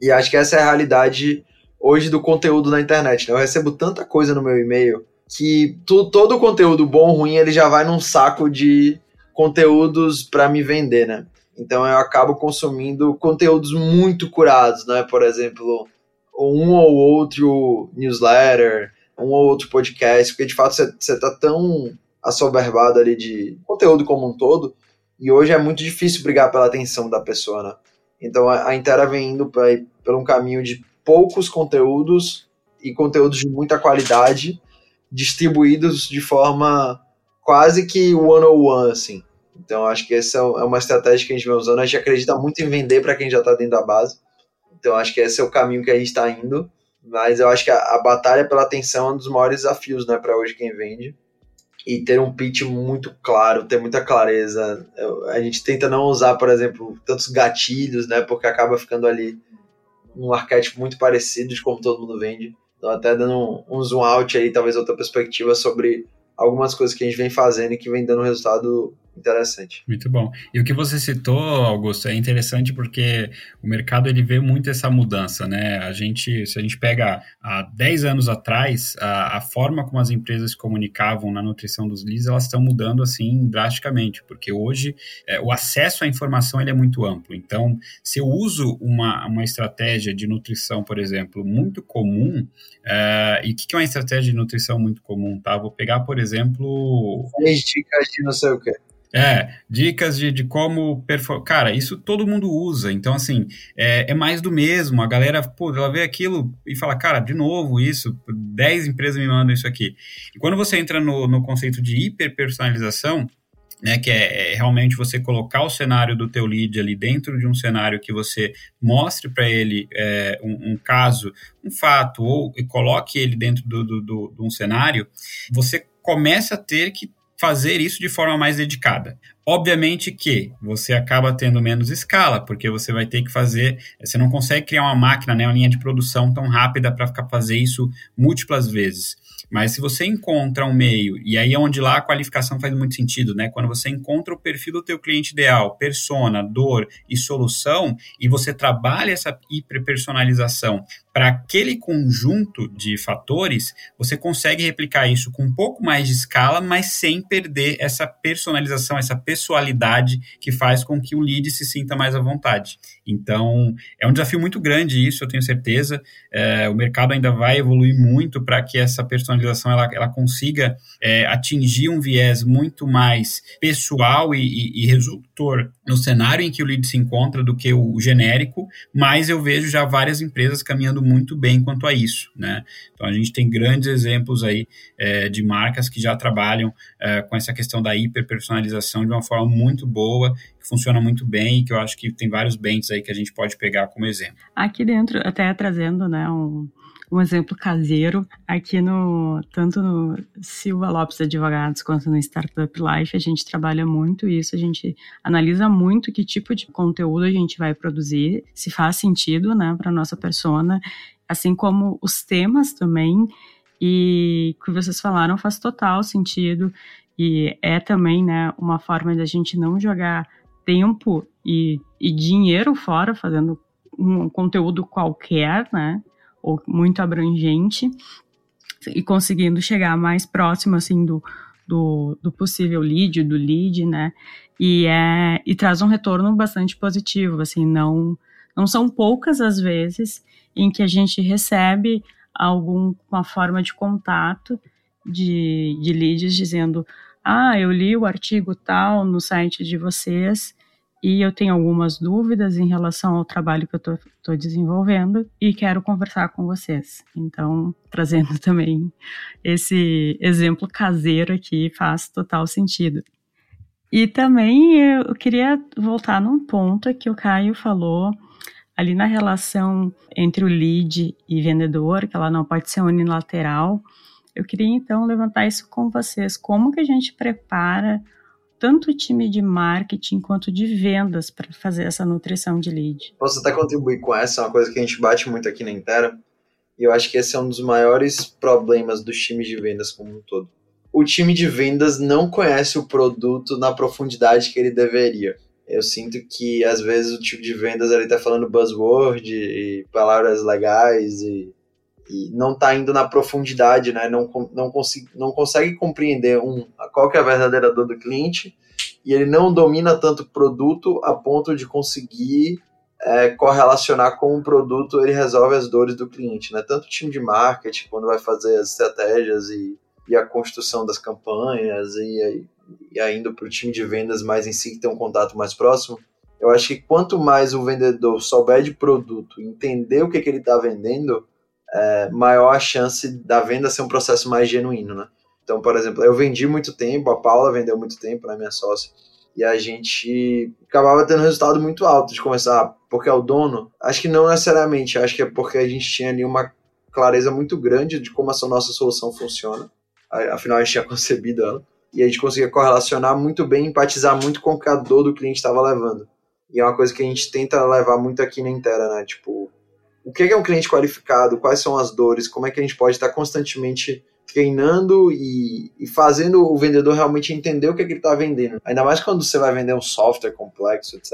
Speaker 4: E acho que essa é a realidade hoje do conteúdo na internet. Né? Eu recebo tanta coisa no meu e-mail que tu, todo o conteúdo bom ou ruim ele já vai num saco de conteúdos para me vender, né? Então eu acabo consumindo conteúdos muito curados, né? Por exemplo, um ou outro newsletter, um ou outro podcast, porque de fato você tá tão assoberbado ali de conteúdo como um todo, e hoje é muito difícil brigar pela atenção da pessoa, né? Então a, a Intera vem indo pra, por um caminho de poucos conteúdos e conteúdos de muita qualidade distribuídos de forma quase que one-on-one, assim. Então, acho que essa é, uma estratégia que a gente vem usando. A gente acredita muito em vender para quem já está dentro da base. Então, acho que esse é o caminho que a gente está indo. Mas eu acho que a, a, batalha pela atenção é um dos maiores desafios né, para hoje quem vende. E ter um pitch muito claro, ter muita clareza. Eu, a gente tenta não usar, por exemplo, tantos gatilhos, né, porque acaba ficando ali um arquétipo muito parecido de como todo mundo vende. Então, até dando um, um zoom out aí, talvez outra perspectiva sobre algumas coisas que a gente vem fazendo e que vem dando resultado interessante.
Speaker 3: Muito bom. E o que você citou, Augusto, é interessante porque o mercado ele vê muito essa mudança, né? A gente, se a gente pega há 10 anos atrás, a, a forma como as empresas comunicavam na nutrição dos leads, elas estão mudando assim drasticamente, porque hoje é, o acesso à informação ele é muito amplo. Então, se eu uso uma, uma estratégia de nutrição, por exemplo, muito comum, é, e o que, que é uma estratégia de nutrição muito comum, tá? Vou pegar, por exemplo...
Speaker 4: Três dicas de não sei o quê.
Speaker 3: É, dicas de, de como. Cara, isso todo mundo usa. Então, assim, é, é, mais do mesmo. A galera, pô, ela vê aquilo e fala, cara, de novo isso, 10 empresas me mandam isso aqui. E quando você entra no, no conceito de hiperpersonalização, né, que é, é, realmente você colocar o cenário do teu lead ali dentro de um cenário que você mostre para ele é, um, um, caso, um fato, ou coloque ele dentro de do, do, do, um cenário, você começa a ter que fazer isso de forma mais dedicada. Obviamente que você acaba tendo menos escala, porque você vai ter que fazer, você não consegue criar uma máquina, né, uma linha de produção tão rápida para ficar fazer isso múltiplas vezes. Mas se você encontra um meio, e aí é onde lá a qualificação faz muito sentido, né? Quando você encontra o perfil do teu cliente ideal, persona, dor e solução, e você trabalha essa hiperpersonalização para aquele conjunto de fatores, você consegue replicar isso com um pouco mais de escala, mas sem perder essa personalização, essa pessoalidade que faz com que o lead se sinta mais à vontade. Então, é um desafio muito grande isso, eu tenho certeza. É, o mercado ainda vai evoluir muito para que essa personalização ela, ela consiga é, atingir um viés muito mais pessoal e, e, e resultor no cenário em que o lead se encontra do que o genérico, mas eu vejo já várias empresas caminhando muito bem quanto a isso, né? Então a gente tem grandes exemplos aí é, de marcas que já trabalham é, com essa questão da hiperpersonalização de uma forma muito boa, que funciona muito bem e que eu acho que tem vários bens aí que a gente pode pegar como exemplo.
Speaker 2: Aqui dentro, até trazendo, né, um um exemplo caseiro aqui no tanto no Silva Lopes Advogados quanto no Startup Life a gente trabalha muito isso a gente analisa muito que tipo de conteúdo a gente vai produzir se faz sentido né para nossa persona assim como os temas também e o que vocês falaram faz total sentido e é também né uma forma da gente não jogar tempo e, e dinheiro fora fazendo um conteúdo qualquer, né? Ou muito abrangente e conseguindo chegar mais próximo assim do, do, do, possível lead, do lead, né? E, é, e traz um retorno bastante positivo, assim, não, não são poucas as vezes em que a gente recebe alguma forma de contato de, de leads dizendo ah, eu li o artigo tal no site de vocês e eu tenho algumas dúvidas em relação ao trabalho que eu estou desenvolvendo e quero conversar com vocês. Então, trazendo também esse exemplo caseiro aqui faz total sentido. E também eu queria voltar num ponto que o Caio falou ali na relação entre o lead e vendedor, que ela não pode ser unilateral. Eu queria então levantar isso com vocês. Como que a gente prepara tanto o time de marketing quanto de vendas para fazer essa nutrição de lead.
Speaker 4: Posso até contribuir com essa, é uma coisa que a gente bate muito aqui na Intera, e eu acho que esse é um dos maiores problemas dos times de vendas como um todo. O time de vendas não conhece o produto na profundidade que ele deveria. Eu sinto que às vezes o time de vendas ele tá falando buzzword e palavras legais e e não está indo na profundidade, né? não, não, consigo, não consegue compreender um, qual que é a verdadeira dor do cliente e ele não domina tanto o produto a ponto de conseguir é, correlacionar com o produto ele resolve as dores do cliente. Né? Tanto o time de marketing, quando vai fazer as estratégias e, e a construção das campanhas e, e ainda para o time de vendas mais em si que tem um contato mais próximo, eu acho que quanto mais o vendedor souber de produto, entender o que, que ele está vendendo, é, maior a chance da venda ser um processo mais genuíno, né? Então, por exemplo, eu vendi muito tempo, a Paula vendeu muito tempo, né, minha sócia, e a gente acabava tendo um resultado muito alto de começar, porque é o dono. Acho que não necessariamente, acho que é porque a gente tinha ali uma clareza muito grande de como essa nossa solução funciona. Afinal, a gente tinha concebido ela. E a gente conseguia correlacionar muito bem, empatizar muito com a dor do cliente estava levando. E é uma coisa que a gente tenta levar muito aqui na Intera, né? Tipo, o que é um cliente qualificado, quais são as dores, como é que a gente pode estar constantemente treinando e, e fazendo o vendedor realmente entender o que, é que ele está vendendo. Ainda mais quando você vai vender um software complexo, etc.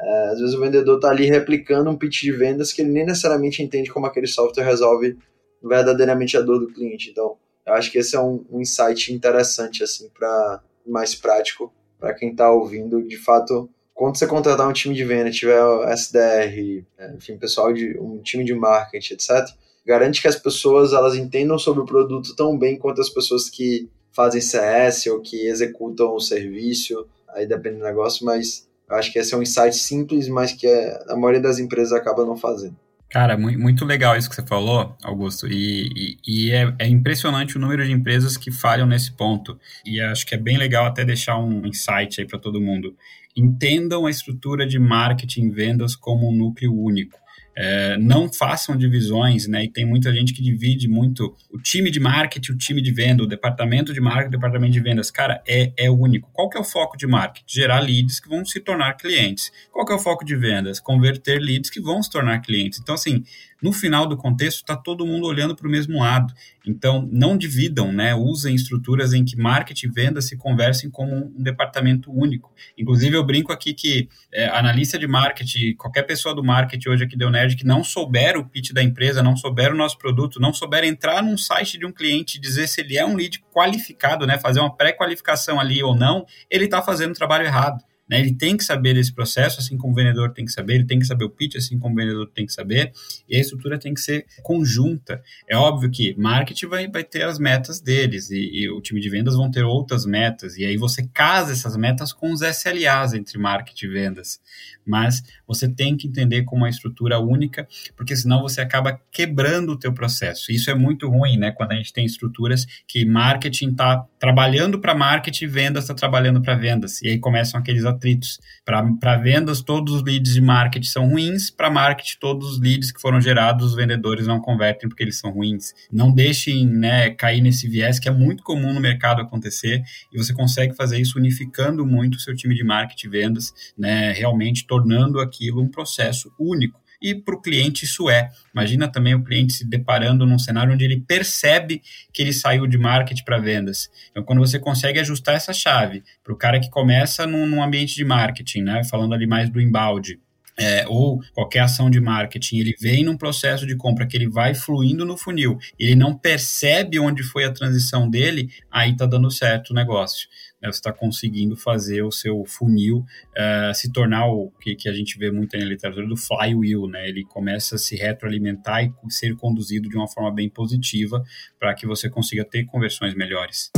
Speaker 4: É, às vezes o vendedor está ali replicando um pitch de vendas que ele nem necessariamente entende como aquele software resolve verdadeiramente a dor do cliente. Então, eu acho que esse é um, um insight interessante, assim, para mais prático para quem está ouvindo, de fato quando você contratar um time de venda, tiver SDR, é, enfim, pessoal de um time de marketing, etc., garante que as pessoas elas entendam sobre o produto tão bem quanto as pessoas que fazem CS ou que executam o serviço, aí depende do negócio, mas acho que esse é um insight simples, mas que é, a maioria das empresas acaba não fazendo.
Speaker 3: Cara, muito legal isso que você falou, Augusto, e, e, e é, é, impressionante o número de empresas que falham nesse ponto. E acho que é bem legal até deixar um insight aí para todo mundo entendam a estrutura de marketing e vendas como um núcleo único. É, não façam divisões, né? E tem muita gente que divide muito o time de marketing, o time de venda, o departamento de marketing, o departamento de vendas. Cara, é, é único. Qual que é o foco de marketing? Gerar leads que vão se tornar clientes. Qual que é o foco de vendas? Converter leads que vão se tornar clientes. Então, assim, no final do contexto, está todo mundo olhando para o mesmo lado. Então, não dividam, né? Usem estruturas em que marketing e venda se conversem como um departamento único. Inclusive, eu brinco aqui que é, analista de marketing, qualquer pessoa do marketing hoje aqui deu Nerd que não souber o pitch da empresa, não souber o nosso produto, não souber entrar num site de um cliente e dizer se ele é um lead qualificado, né? Fazer uma pré-qualificação ali ou não, ele está fazendo o trabalho errado. Né? Ele tem que saber desse processo, assim como o vendedor tem que saber, ele tem que saber o pitch, assim como o vendedor tem que saber, e a estrutura tem que ser conjunta. É óbvio que marketing vai, vai ter as metas deles, e, e o time de vendas vão ter outras metas, e aí você casa essas metas com os SLAs entre marketing e vendas. Mas você tem que entender como uma estrutura única, porque senão você acaba quebrando o teu processo. Isso é muito ruim, né? Quando a gente tem estruturas que marketing está trabalhando para marketing, vendas está trabalhando para vendas, e aí começam aqueles atritos. Para vendas, todos os leads de marketing são ruins, para marketing, todos os leads que foram gerados, os vendedores não convertem porque eles são ruins. Não deixem né, cair nesse viés que é muito comum no mercado acontecer, e você consegue fazer isso unificando muito o seu time de marketing e vendas, né, realmente tornando aquilo um processo único e para o cliente isso é. Imagina também o cliente se deparando num cenário onde ele percebe que ele saiu de marketing para vendas. Então, quando você consegue ajustar essa chave para o cara que começa num, num ambiente de marketing, né, falando ali mais do embalde, é, ou qualquer ação de marketing, ele vem num processo de compra que ele vai fluindo no funil, ele não percebe onde foi a transição dele, aí está dando certo o negócio. Né, você está conseguindo fazer o seu funil uh, se tornar o que, que, a gente vê muito na literatura do flywheel, né? Ele começa a se retroalimentar e ser conduzido de uma forma bem positiva para que você consiga ter conversões melhores.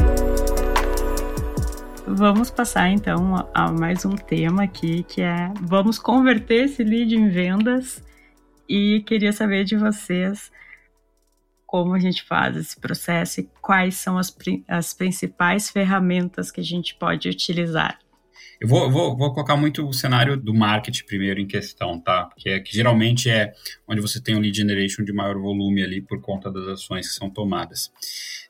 Speaker 2: Vamos passar então a mais um tema aqui, que é vamos converter esse lead em vendas. E queria saber de vocês como a gente faz esse processo e quais são as, as principais ferramentas que a gente pode utilizar.
Speaker 3: Eu vou, vou, vou, colocar muito o cenário do marketing primeiro em questão, tá? Que, é, que geralmente é onde você tem o lead generation de maior volume ali por conta das ações que são tomadas.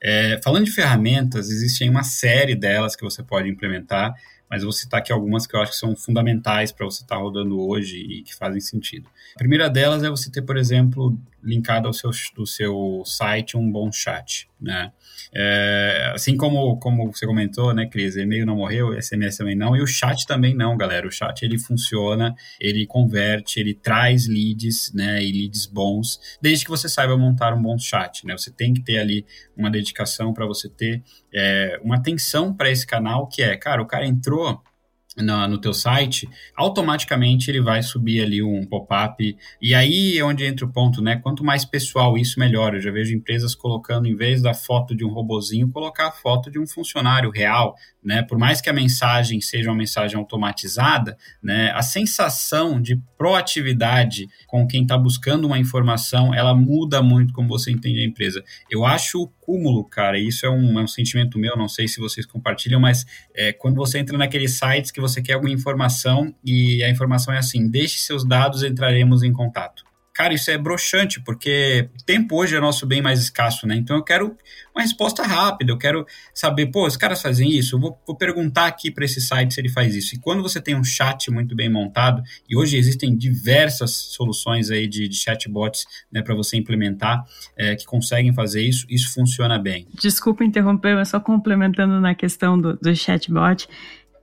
Speaker 3: É, falando de ferramentas, existem uma série delas que você pode implementar, mas eu vou citar aqui algumas que eu acho que são fundamentais para você estar tá rodando hoje e que fazem sentido. A primeira delas é você ter, por exemplo, linkado ao seu, do seu site um bom chat, né? É, assim como, como você comentou, né, Cris, e-mail não morreu, SMS também não, e o chat também não, galera. O chat ele funciona, ele converte, ele traz leads, né, e leads bons, desde que você saiba montar um bom chat, né? Você tem que ter ali uma dedicação para você ter é, uma atenção para esse canal, que é, cara, o cara entrou no, no teu site, automaticamente ele vai subir ali um pop-up. E aí é onde entra o ponto, né? Quanto mais pessoal isso, melhor. Eu já vejo empresas colocando, em vez da foto de um robozinho, colocar a foto de um funcionário real, né? Por mais que a mensagem seja uma mensagem automatizada, né? A sensação de proatividade com quem está buscando uma informação, ela muda muito como você entende a empresa. Eu acho o cúmulo, cara, isso é um, é um sentimento meu, não sei se vocês compartilham, mas é, quando você entra naqueles sites que você quer alguma informação e a informação é assim, deixe seus dados, entraremos em contato. Cara, isso é broxante, porque o tempo hoje é nosso bem mais escasso, né? Então eu quero uma resposta rápida, eu quero saber, pô, os caras fazem isso, eu vou, vou perguntar aqui para esse site se ele faz isso. E quando você tem um chat muito bem montado, e hoje existem diversas soluções aí de, de chatbots né, para você implementar é, que conseguem fazer isso, isso funciona bem.
Speaker 2: Desculpa interromper, mas só complementando na questão do, do chatbot,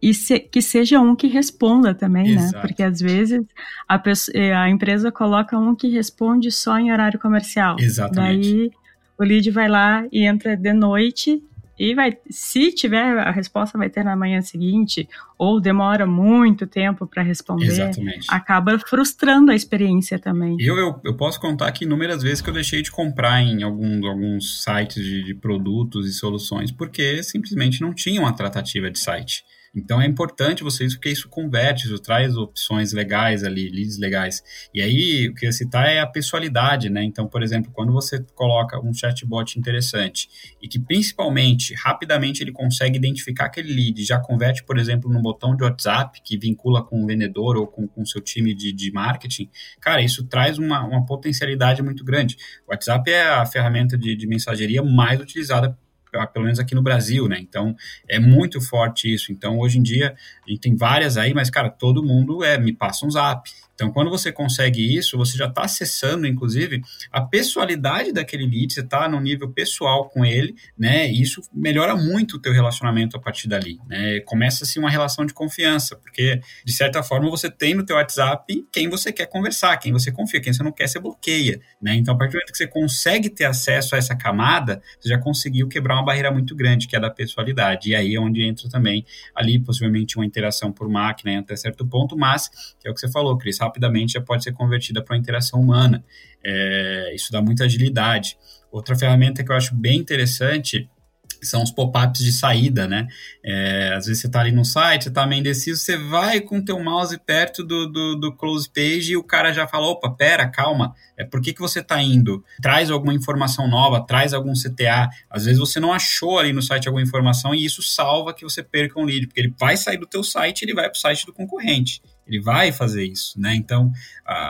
Speaker 2: e se, que seja um que responda também, né? Exato. né? Porque às vezes a, pessoa, eh, a, empresa coloca um que responde só em horário comercial.
Speaker 3: Exatamente.
Speaker 2: Daí o lead vai lá e entra de noite e vai, se tiver a resposta vai ter na manhã seguinte ou demora muito tempo para responder,
Speaker 3: Exatamente.
Speaker 2: acaba frustrando a experiência também.
Speaker 3: Eu, eu, eu, posso contar aqui inúmeras vezes que eu deixei de comprar em alguns, alguns sites de, de produtos e soluções porque simplesmente não tinham a tratativa de site. Então é importante você isso, porque isso converte, isso traz opções legais ali, leads legais. E aí, o que eu ia citar é a pessoalidade, né? Então, por exemplo, quando você coloca um chatbot interessante e que principalmente, rapidamente, ele consegue identificar aquele lead, já converte, por exemplo, num botão de WhatsApp que vincula com o vendedor ou com o seu time de, de marketing, cara, isso traz uma, uma potencialidade muito grande. O WhatsApp é a ferramenta de, de mensageria mais utilizada pelo menos aqui no Brasil, né? Então é muito forte isso. Então hoje em dia a gente tem várias aí, mas cara, todo mundo é me passa um zap, então, quando você consegue isso, você já está acessando, inclusive, a pessoalidade daquele lead, você está no nível pessoal com ele, né? E isso melhora muito o teu relacionamento a partir dali, né? Começa-se uma relação de confiança, porque, de certa forma, você tem no teu WhatsApp quem você quer conversar, quem você confia, quem você não quer, você bloqueia, né? Então, a partir do momento que você consegue ter acesso a essa camada, você já conseguiu quebrar uma barreira muito grande, que é da pessoalidade. E aí é onde entra também ali, possivelmente, uma interação por máquina até certo ponto, mas, que é o que você falou, Cris, rapidamente já pode ser convertida para uma interação humana. É, isso dá muita agilidade. Outra ferramenta que eu acho bem interessante são os pop-ups de saída, né? É, às vezes você está ali no site, você está meio indeciso, você vai com o teu mouse perto do, do, do, close page e o cara já fala, opa, pera, calma, é por que, que você está indo? Traz alguma informação nova, traz algum CTA. Às vezes você não achou ali no site alguma informação e isso salva que você perca um lead, porque ele vai sair do teu site e ele vai para o site do concorrente ele vai fazer isso, né? Então,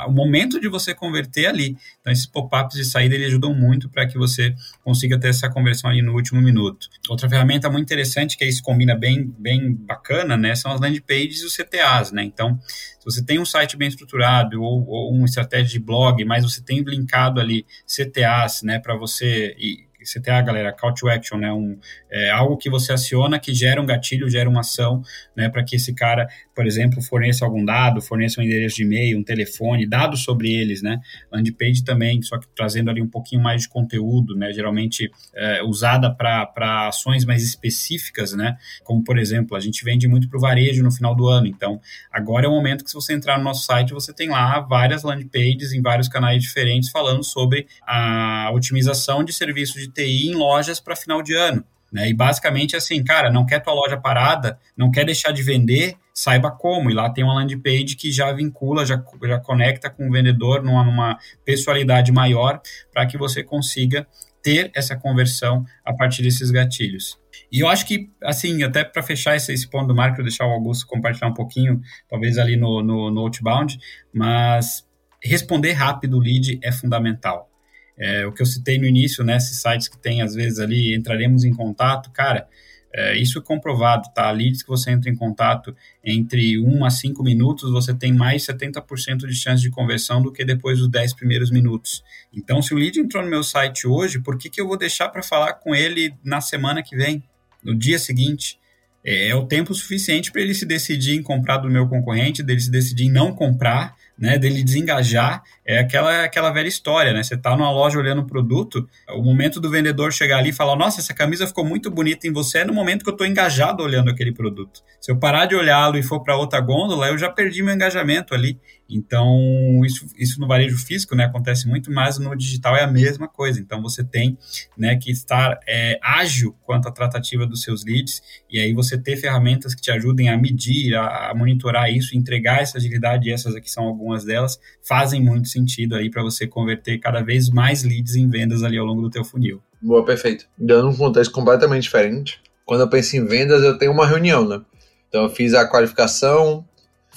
Speaker 3: o momento de você converter ali. Então, esses pop-ups de saída ele ajudam muito para que você consiga ter essa conversão ali no último minuto. Outra ferramenta muito interessante que aí se combina bem, bem bacana, né? São as landing pages e os CTAs, né? Então, se você tem um site bem estruturado ou, ou uma estratégia de blog, mas você tem linkado ali CTAs, né? Para você e CTA, galera, call to action, né? Um, é, algo que você aciona que gera um gatilho, gera uma ação, né? Para que esse cara, por exemplo, forneça algum dado, forneça um endereço de e-mail, um telefone, dados sobre eles, né? Landing page também, só que trazendo ali um pouquinho mais de conteúdo, né? Geralmente é, usada para ações mais específicas, né? Como, por exemplo, a gente vende muito para o varejo no final do ano, então agora é o momento que se você entrar no nosso site, você tem lá várias landing pages em vários canais diferentes falando sobre a otimização de serviços de TI em lojas para final de ano. Né? E basicamente assim, cara, não quer tua loja parada, não quer deixar de vender, saiba como. E lá tem uma landing page que já vincula, já, já conecta com o vendedor numa, numa pessoalidade maior para que você consiga ter essa conversão a partir desses gatilhos. E eu acho que, assim, até para fechar esse, esse, ponto do marketing, deixar o Augusto compartilhar um pouquinho, talvez ali no, no, no outbound, mas responder rápido o lead é fundamental. É, o que eu citei no início, né, esses sites que tem, às vezes, ali, entraremos em contato, cara, é, isso é comprovado, tá? Leads que você entra em contato entre 1 a 5 minutos, você tem mais 70% de chance de conversão do que depois dos 10 primeiros minutos. Então, se o lead entrou no meu site hoje, por que, que eu vou deixar para falar com ele na semana que vem, no dia seguinte? É, é o tempo suficiente para ele se decidir em comprar do meu concorrente, dele se decidir em não comprar, né, dele desengajar, é aquela, aquela velha história, né? Você está numa loja olhando o produto, o momento do vendedor chegar ali e falar, nossa, essa camisa ficou muito bonita em você, é no momento que eu estou engajado olhando aquele produto. Se eu parar de olhá-lo e for para outra gôndola, eu já perdi meu engajamento ali. Então, isso, isso no varejo físico, né, acontece muito, mas no digital é a mesma coisa. Então, você tem, né, que estar é, ágil quanto à tratativa dos seus leads, e aí você ter ferramentas que te ajudem a medir, a, a monitorar isso, entregar essa agilidade, e essas aqui são algumas delas, fazem muito sentido aí para você converter cada vez mais leads em vendas ali ao longo do teu funil.
Speaker 4: Boa, perfeito. Dando um contexto completamente diferente, quando eu penso em vendas, eu tenho uma reunião, né? Então, eu fiz a qualificação,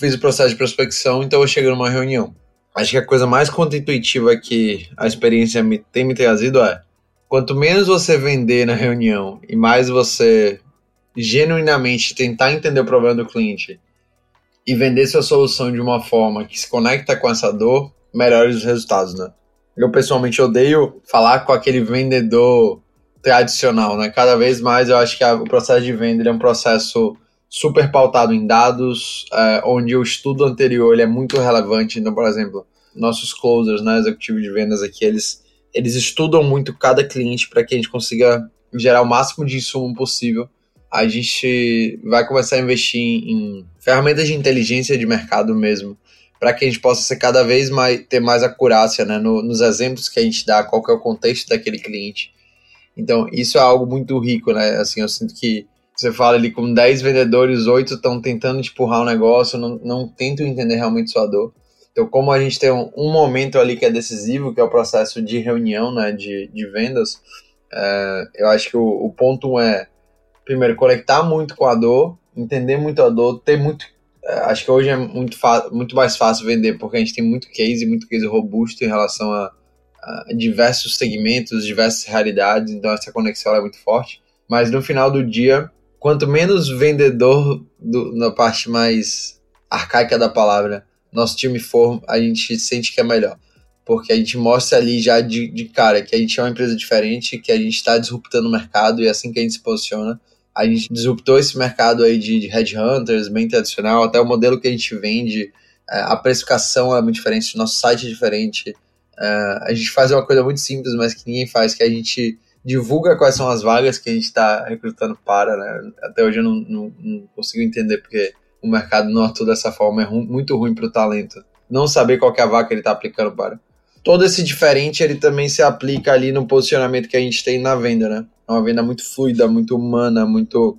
Speaker 4: fiz o processo de prospecção, então eu chego numa reunião. Acho que a coisa mais contra-intuitiva que a experiência me, tem me trazido é quanto menos você vender na reunião e mais você genuinamente tentar entender o problema do cliente e vender sua solução de uma forma que se conecta com essa dor, melhores os resultados, né? Eu pessoalmente odeio falar com aquele vendedor tradicional, né? Cada vez mais eu acho que a, o processo de venda é um processo super pautado em dados, é, onde o estudo anterior ele é muito relevante. Então, por exemplo, nossos closers, né, executivos de vendas aqui, eles, eles estudam muito cada cliente para que a gente consiga gerar o máximo de insumo possível. A gente vai começar a investir em ferramentas de inteligência de mercado mesmo, para que a gente possa ser cada vez mais ter mais acurácia né, no, nos exemplos que a gente dá, qual que é o contexto daquele cliente. Então, isso é algo muito rico, né? Assim, eu sinto que você fala ali com 10 vendedores, 8 estão tentando te empurrar o negócio, não, não tentam entender realmente sua dor. Então, como a gente tem um, um, momento ali que é decisivo, que é o processo de reunião, né, de, de vendas, é, eu acho que o, o ponto é, primeiro, conectar muito com a dor, entender muito a dor, ter muito é, acho que hoje é muito, muito mais fácil vender, porque a gente tem muito case, muito case robusto em relação a, a diversos segmentos, diversas realidades, então essa conexão é muito forte. Mas no final do dia, quanto menos vendedor do, na parte mais arcaica da palavra nosso time for, a gente sente que é melhor. Porque a gente mostra ali já de, de cara que a gente é uma empresa diferente, que a gente está disruptando o mercado e é assim que a gente se posiciona a gente disruptou esse mercado aí de, de headhunters, bem tradicional, até o modelo que a gente vende, é, a precificação é muito diferente, nosso site é diferente. É, a gente faz uma coisa muito simples, mas que ninguém faz, que a gente divulga quais são as vagas que a gente está recrutando para, né? Até hoje eu não, não, não, consigo entender porque o mercado não atua dessa forma, é muito ruim para o talento. Não saber qual é a vaga que ele está aplicando para. Todo esse diferente, ele também se aplica ali no posicionamento que a gente tem na venda, né? É uma venda muito fluida, muito humana, muito,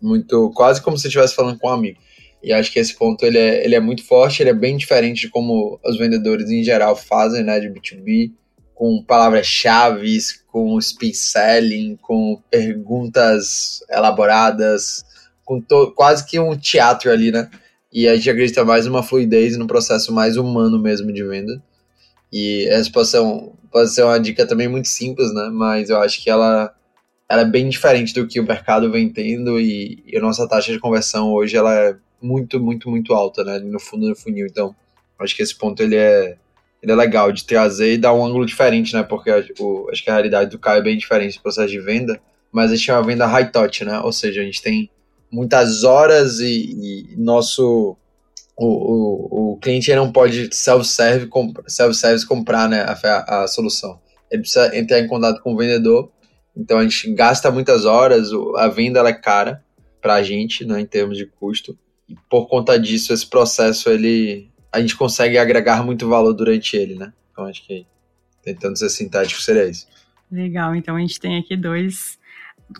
Speaker 4: muito quase como se estivesse falando com um amigo. E acho que esse ponto ele é, ele é muito forte, ele é bem diferente de como os vendedores em geral fazem, né, de B2B, com palavras-chave, com speed selling, com perguntas elaboradas, com quase que um teatro ali, né? E a gente acredita mais numa fluidez, num processo mais humano mesmo de venda. E essa pode ser, um, pode ser uma dica também muito simples, né? Mas eu acho que ela ela é bem diferente do que o mercado vem tendo e, e a nossa taxa de conversão hoje ela é muito, muito, muito alta, né? No fundo do funil. Então, acho que esse ponto ele é, ele é legal de trazer e dar um ângulo diferente, né? Porque o, acho que a realidade do Caio é bem diferente do processo de venda, mas a gente é uma venda high touch, né? Ou seja, a gente tem muitas horas e, e nosso o, o, o cliente não pode self-service self comprar né, a, a solução. Ele precisa entrar em contato com o vendedor então a gente gasta muitas horas, a venda é cara para a gente, né, em termos de custo. E por conta disso, esse processo ele a gente consegue agregar muito valor durante ele, né? Então acho que tentando ser sintético seria isso.
Speaker 2: Legal, então a gente tem aqui dois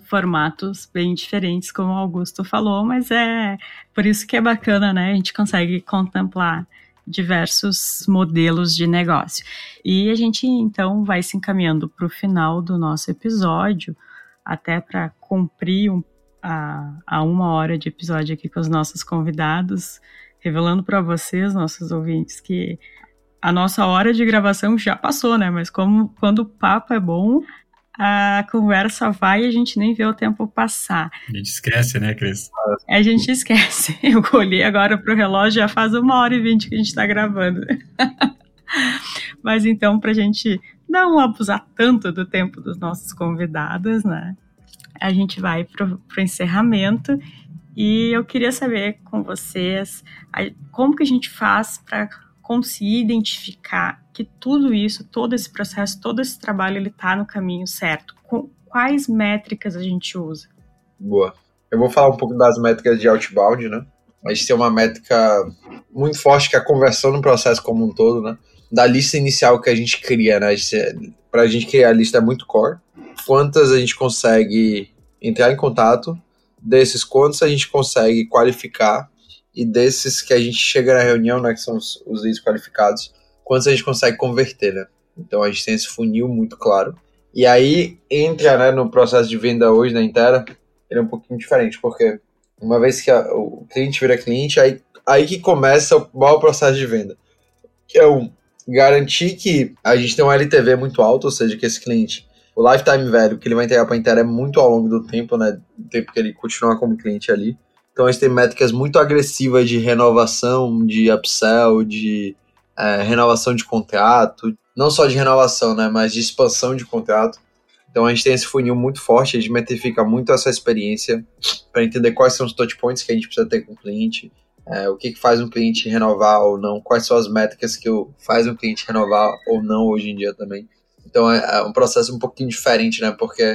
Speaker 2: formatos bem diferentes, como o Augusto falou, mas é por isso que é bacana, né? A gente consegue contemplar diversos modelos de negócio. E a gente então vai se encaminhando para o final do nosso episódio, até para cumprir um, a, a uma hora de episódio aqui com os nossos convidados, revelando para vocês, nossos ouvintes, que a nossa hora de gravação já passou, né? Mas como quando o papo é bom, a conversa vai e a gente nem vê o tempo passar.
Speaker 3: A gente esquece, né, Cris?
Speaker 2: A gente esquece. Eu olhei agora pro relógio, já faz uma hora e vinte que a gente está gravando. Mas então, para a gente não abusar tanto do tempo dos nossos convidados, né? A gente vai pro, pro encerramento e eu queria saber com vocês como que a gente faz para conseguir identificar que tudo isso, todo esse processo, todo esse trabalho, ele está no caminho certo. Com quais métricas a gente usa?
Speaker 4: Boa. Eu vou falar um pouco das métricas de outbound, né? A gente tem uma métrica muito forte que é a conversão no processo como um todo, né? Da lista inicial que a gente cria, né? Para a gente criar a lista é muito core. Quantas a gente consegue entrar em contato, desses quantos a gente consegue qualificar e desses que a gente chega na reunião, né, que são os, os leads qualificados, quantos a gente consegue converter, né? Então a gente tem esse funil muito claro. E aí entra, né, no processo de venda hoje na Intera, ele é um pouquinho diferente, porque uma vez que a, o cliente vira cliente, aí, aí que começa o maior processo de venda. Que é o garantir que a gente tem um LTV muito alto, ou seja, que esse cliente, o lifetime value que ele vai entregar para a Intera é muito ao longo do tempo, né? Do tempo que ele continua como cliente ali. Então a gente tem métricas muito agressivas de renovação, de upsell, de é, renovação de contrato, não só de renovação, né, mas de expansão de contrato. Então a gente tem esse funil muito forte, a gente metrifica muito essa experiência para entender quais são os touch points que a gente precisa ter com o cliente, é, o que, que faz um cliente renovar ou não, quais são as métricas que faz um cliente renovar ou não hoje em dia também. Então é, é um processo um pouquinho diferente, né? Porque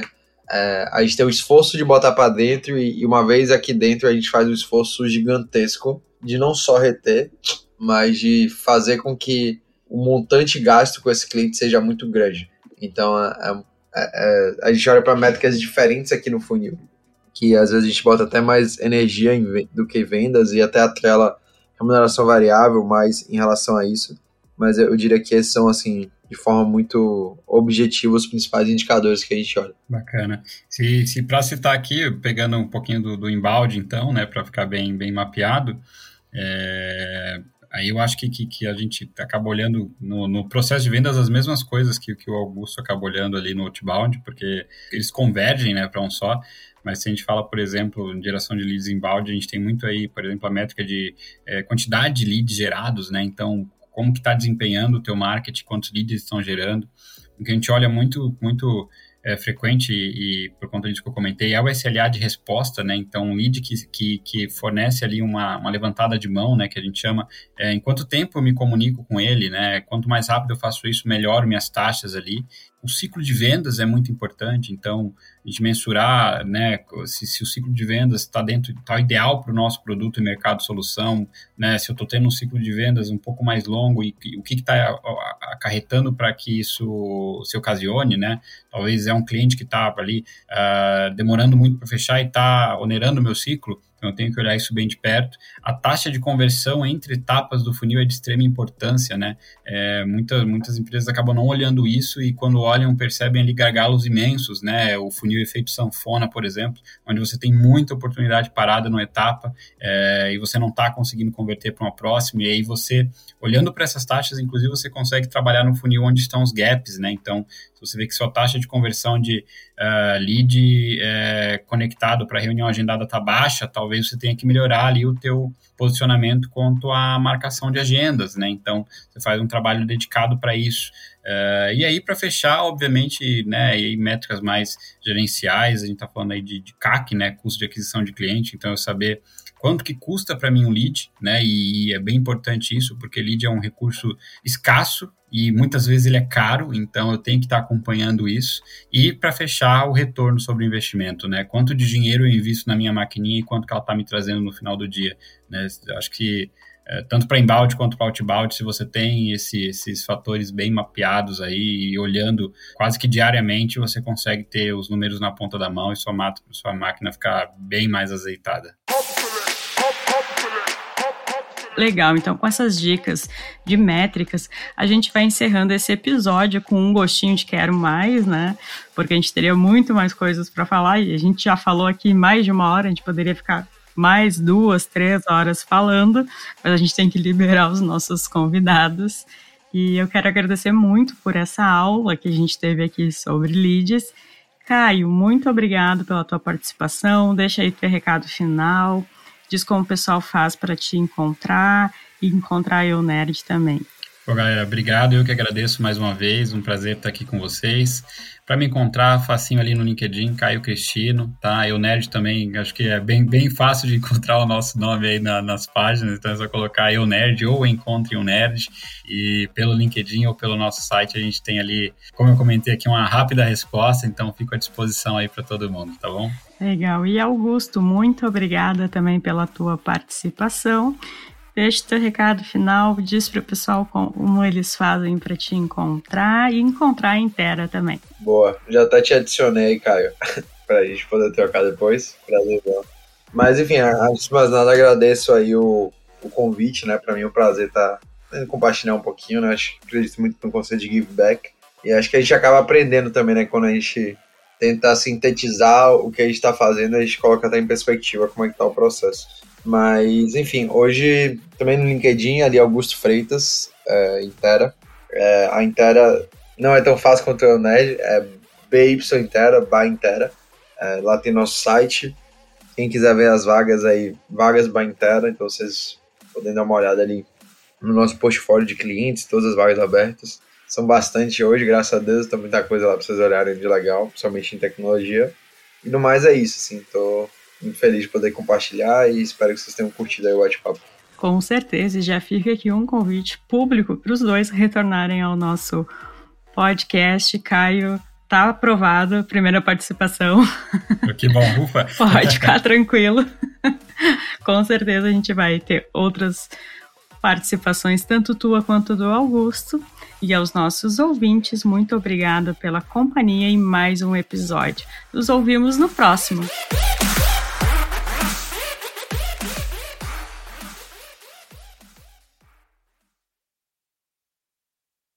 Speaker 4: é, a gente tem o esforço de botar para dentro e, e, uma vez aqui dentro a gente faz um esforço gigantesco de não só reter, mas de fazer com que o montante gasto com esse cliente seja muito grande. Então é, é, é a gente olha para métricas diferentes aqui no funil, que às vezes a gente bota até mais energia em, do que vendas e até atrela remuneração variável mais em relação a isso. Mas eu, eu diria que esses são, assim, de forma muito objetiva os principais indicadores que a gente olha.
Speaker 3: Bacana. Se, se para citar aqui, pegando um pouquinho do, do embalde, então, né, para ficar bem, bem mapeado, é, aí eu acho que, que, que, a gente acaba olhando no, no, processo de vendas as mesmas coisas que, que o Augusto acaba olhando ali no outbound, porque eles convergem né, para um só. Mas se a gente fala, por exemplo, em geração de leads inbound, a gente tem muito aí, por exemplo, a métrica de é, quantidade de leads gerados, né? Então, como que está desempenhando o teu marketing, quantos leads estão gerando. O que a gente olha muito, muito é, frequente e, e, por conta disso que eu comentei é o SLA de resposta, né? Então, um lead que, que, que fornece ali uma, uma levantada de mão, né? Que a gente chama, é, em quanto tempo eu me comunico com ele, né? Quanto mais rápido eu faço isso, melhor minhas taxas ali o ciclo de vendas é muito importante, então a gente mensurar né, se, se o ciclo de vendas está dentro, está ideal para o nosso produto e mercado solução, né, se eu estou tendo um ciclo de vendas um pouco mais longo e, e o que está acarretando para que isso se ocasione, né? Talvez é um cliente que está ali uh, demorando muito para fechar e está onerando o meu ciclo, então eu tenho que olhar isso bem de perto. A taxa de conversão entre etapas do funil é de extrema importância, né? É, muitas, muitas empresas acabam não olhando isso e quando olham percebem ali gargalos imensos, né? O funil efeito sanfona, por exemplo, onde você tem muita oportunidade parada numa etapa é, e você não está conseguindo converter para uma próxima e aí você, olhando para essas taxas, inclusive você consegue trabalhar no funil onde estão os gaps, né? Então, você vê que sua taxa de conversão de uh, lead uh, conectado para reunião agendada está baixa, talvez você tenha que melhorar ali o teu posicionamento quanto à marcação de agendas, né? Então, você faz um trabalho dedicado para isso. Uh, e aí, para fechar, obviamente, né, e métricas mais gerenciais, a gente está falando aí de, de CAC, né, custo de aquisição de cliente, então eu saber quanto que custa para mim um lead, né? E, é bem importante isso, porque lead é um recurso escasso e muitas vezes ele é caro, então eu tenho que estar acompanhando isso. E para fechar, o retorno sobre o investimento, né? Quanto de dinheiro eu invisto na minha maquininha e quanto que ela está me trazendo no final do dia, né? Acho que é, tanto para inbound quanto para outbound, se você tem esse, esses fatores bem mapeados aí e olhando quase que diariamente, você consegue ter os números na ponta da mão e sua, sua máquina ficar bem mais azeitada.
Speaker 2: Legal, então com essas dicas de métricas, a gente vai encerrando esse episódio com um gostinho de quero mais, né? Porque a gente teria muito mais coisas para falar e a gente já falou aqui mais de uma hora, a gente poderia ficar mais duas, três horas falando, mas a gente tem que liberar os nossos convidados. E eu quero agradecer muito por essa aula que a gente teve aqui sobre leads. Caio, muito obrigado pela tua participação. Deixa aí teu recado final diz como o pessoal faz para te encontrar e encontrar eu Nerd também.
Speaker 3: Bom, galera, obrigado. Eu que agradeço mais uma vez. Um prazer estar aqui com vocês. Para me encontrar, facinho ali no LinkedIn, Caio Cristino, tá? Eu Nerd também, acho que é bem, bem fácil de encontrar o nosso nome aí na, nas páginas, então é só colocar Eu Nerd ou Encontre um Nerd. E pelo LinkedIn ou pelo nosso site a gente tem ali, como eu comentei aqui, uma rápida resposta, então fico à disposição aí para todo mundo, tá bom?
Speaker 2: Legal. E Augusto, muito obrigada também pela tua participação. Deixa teu recado final, diz para o pessoal como eles fazem para te encontrar e encontrar a inteira também.
Speaker 4: Boa, já até te adicionei, Caio, para a gente poder trocar depois. Prazer, bom. Mas enfim, antes de mais nada, agradeço aí o, o convite, né? Para mim é um prazer estar tá, compartilhar um pouquinho, né? Acho acredito muito no conceito de give back. E acho que a gente acaba aprendendo também, né? Quando a gente tenta sintetizar o que a gente está fazendo, a gente coloca até em perspectiva como é que está o processo. Mas, enfim, hoje também no LinkedIn, ali Augusto Freitas, é, Intera. É, a Intera não é tão fácil quanto o Nerd, é BY Intera, by Intera. É, lá tem nosso site. Quem quiser ver as vagas aí, vagas by Intera, então vocês podem dar uma olhada ali no nosso portfólio de clientes, todas as vagas abertas. São bastante hoje, graças a Deus, tem muita coisa lá para vocês olharem de legal, principalmente em tecnologia. E no mais é isso, assim, tô muito feliz de poder compartilhar e espero que vocês tenham curtido aí o bate-papo.
Speaker 2: Com certeza, e já fica aqui um convite público para os dois retornarem ao nosso podcast. Caio, tá aprovado, primeira participação.
Speaker 3: Que bom, ufa.
Speaker 2: Pode ficar tranquilo. Com certeza a gente vai ter outras participações, tanto tua quanto do Augusto. E aos nossos ouvintes, muito obrigada pela companhia em mais um episódio. Nos ouvimos no próximo.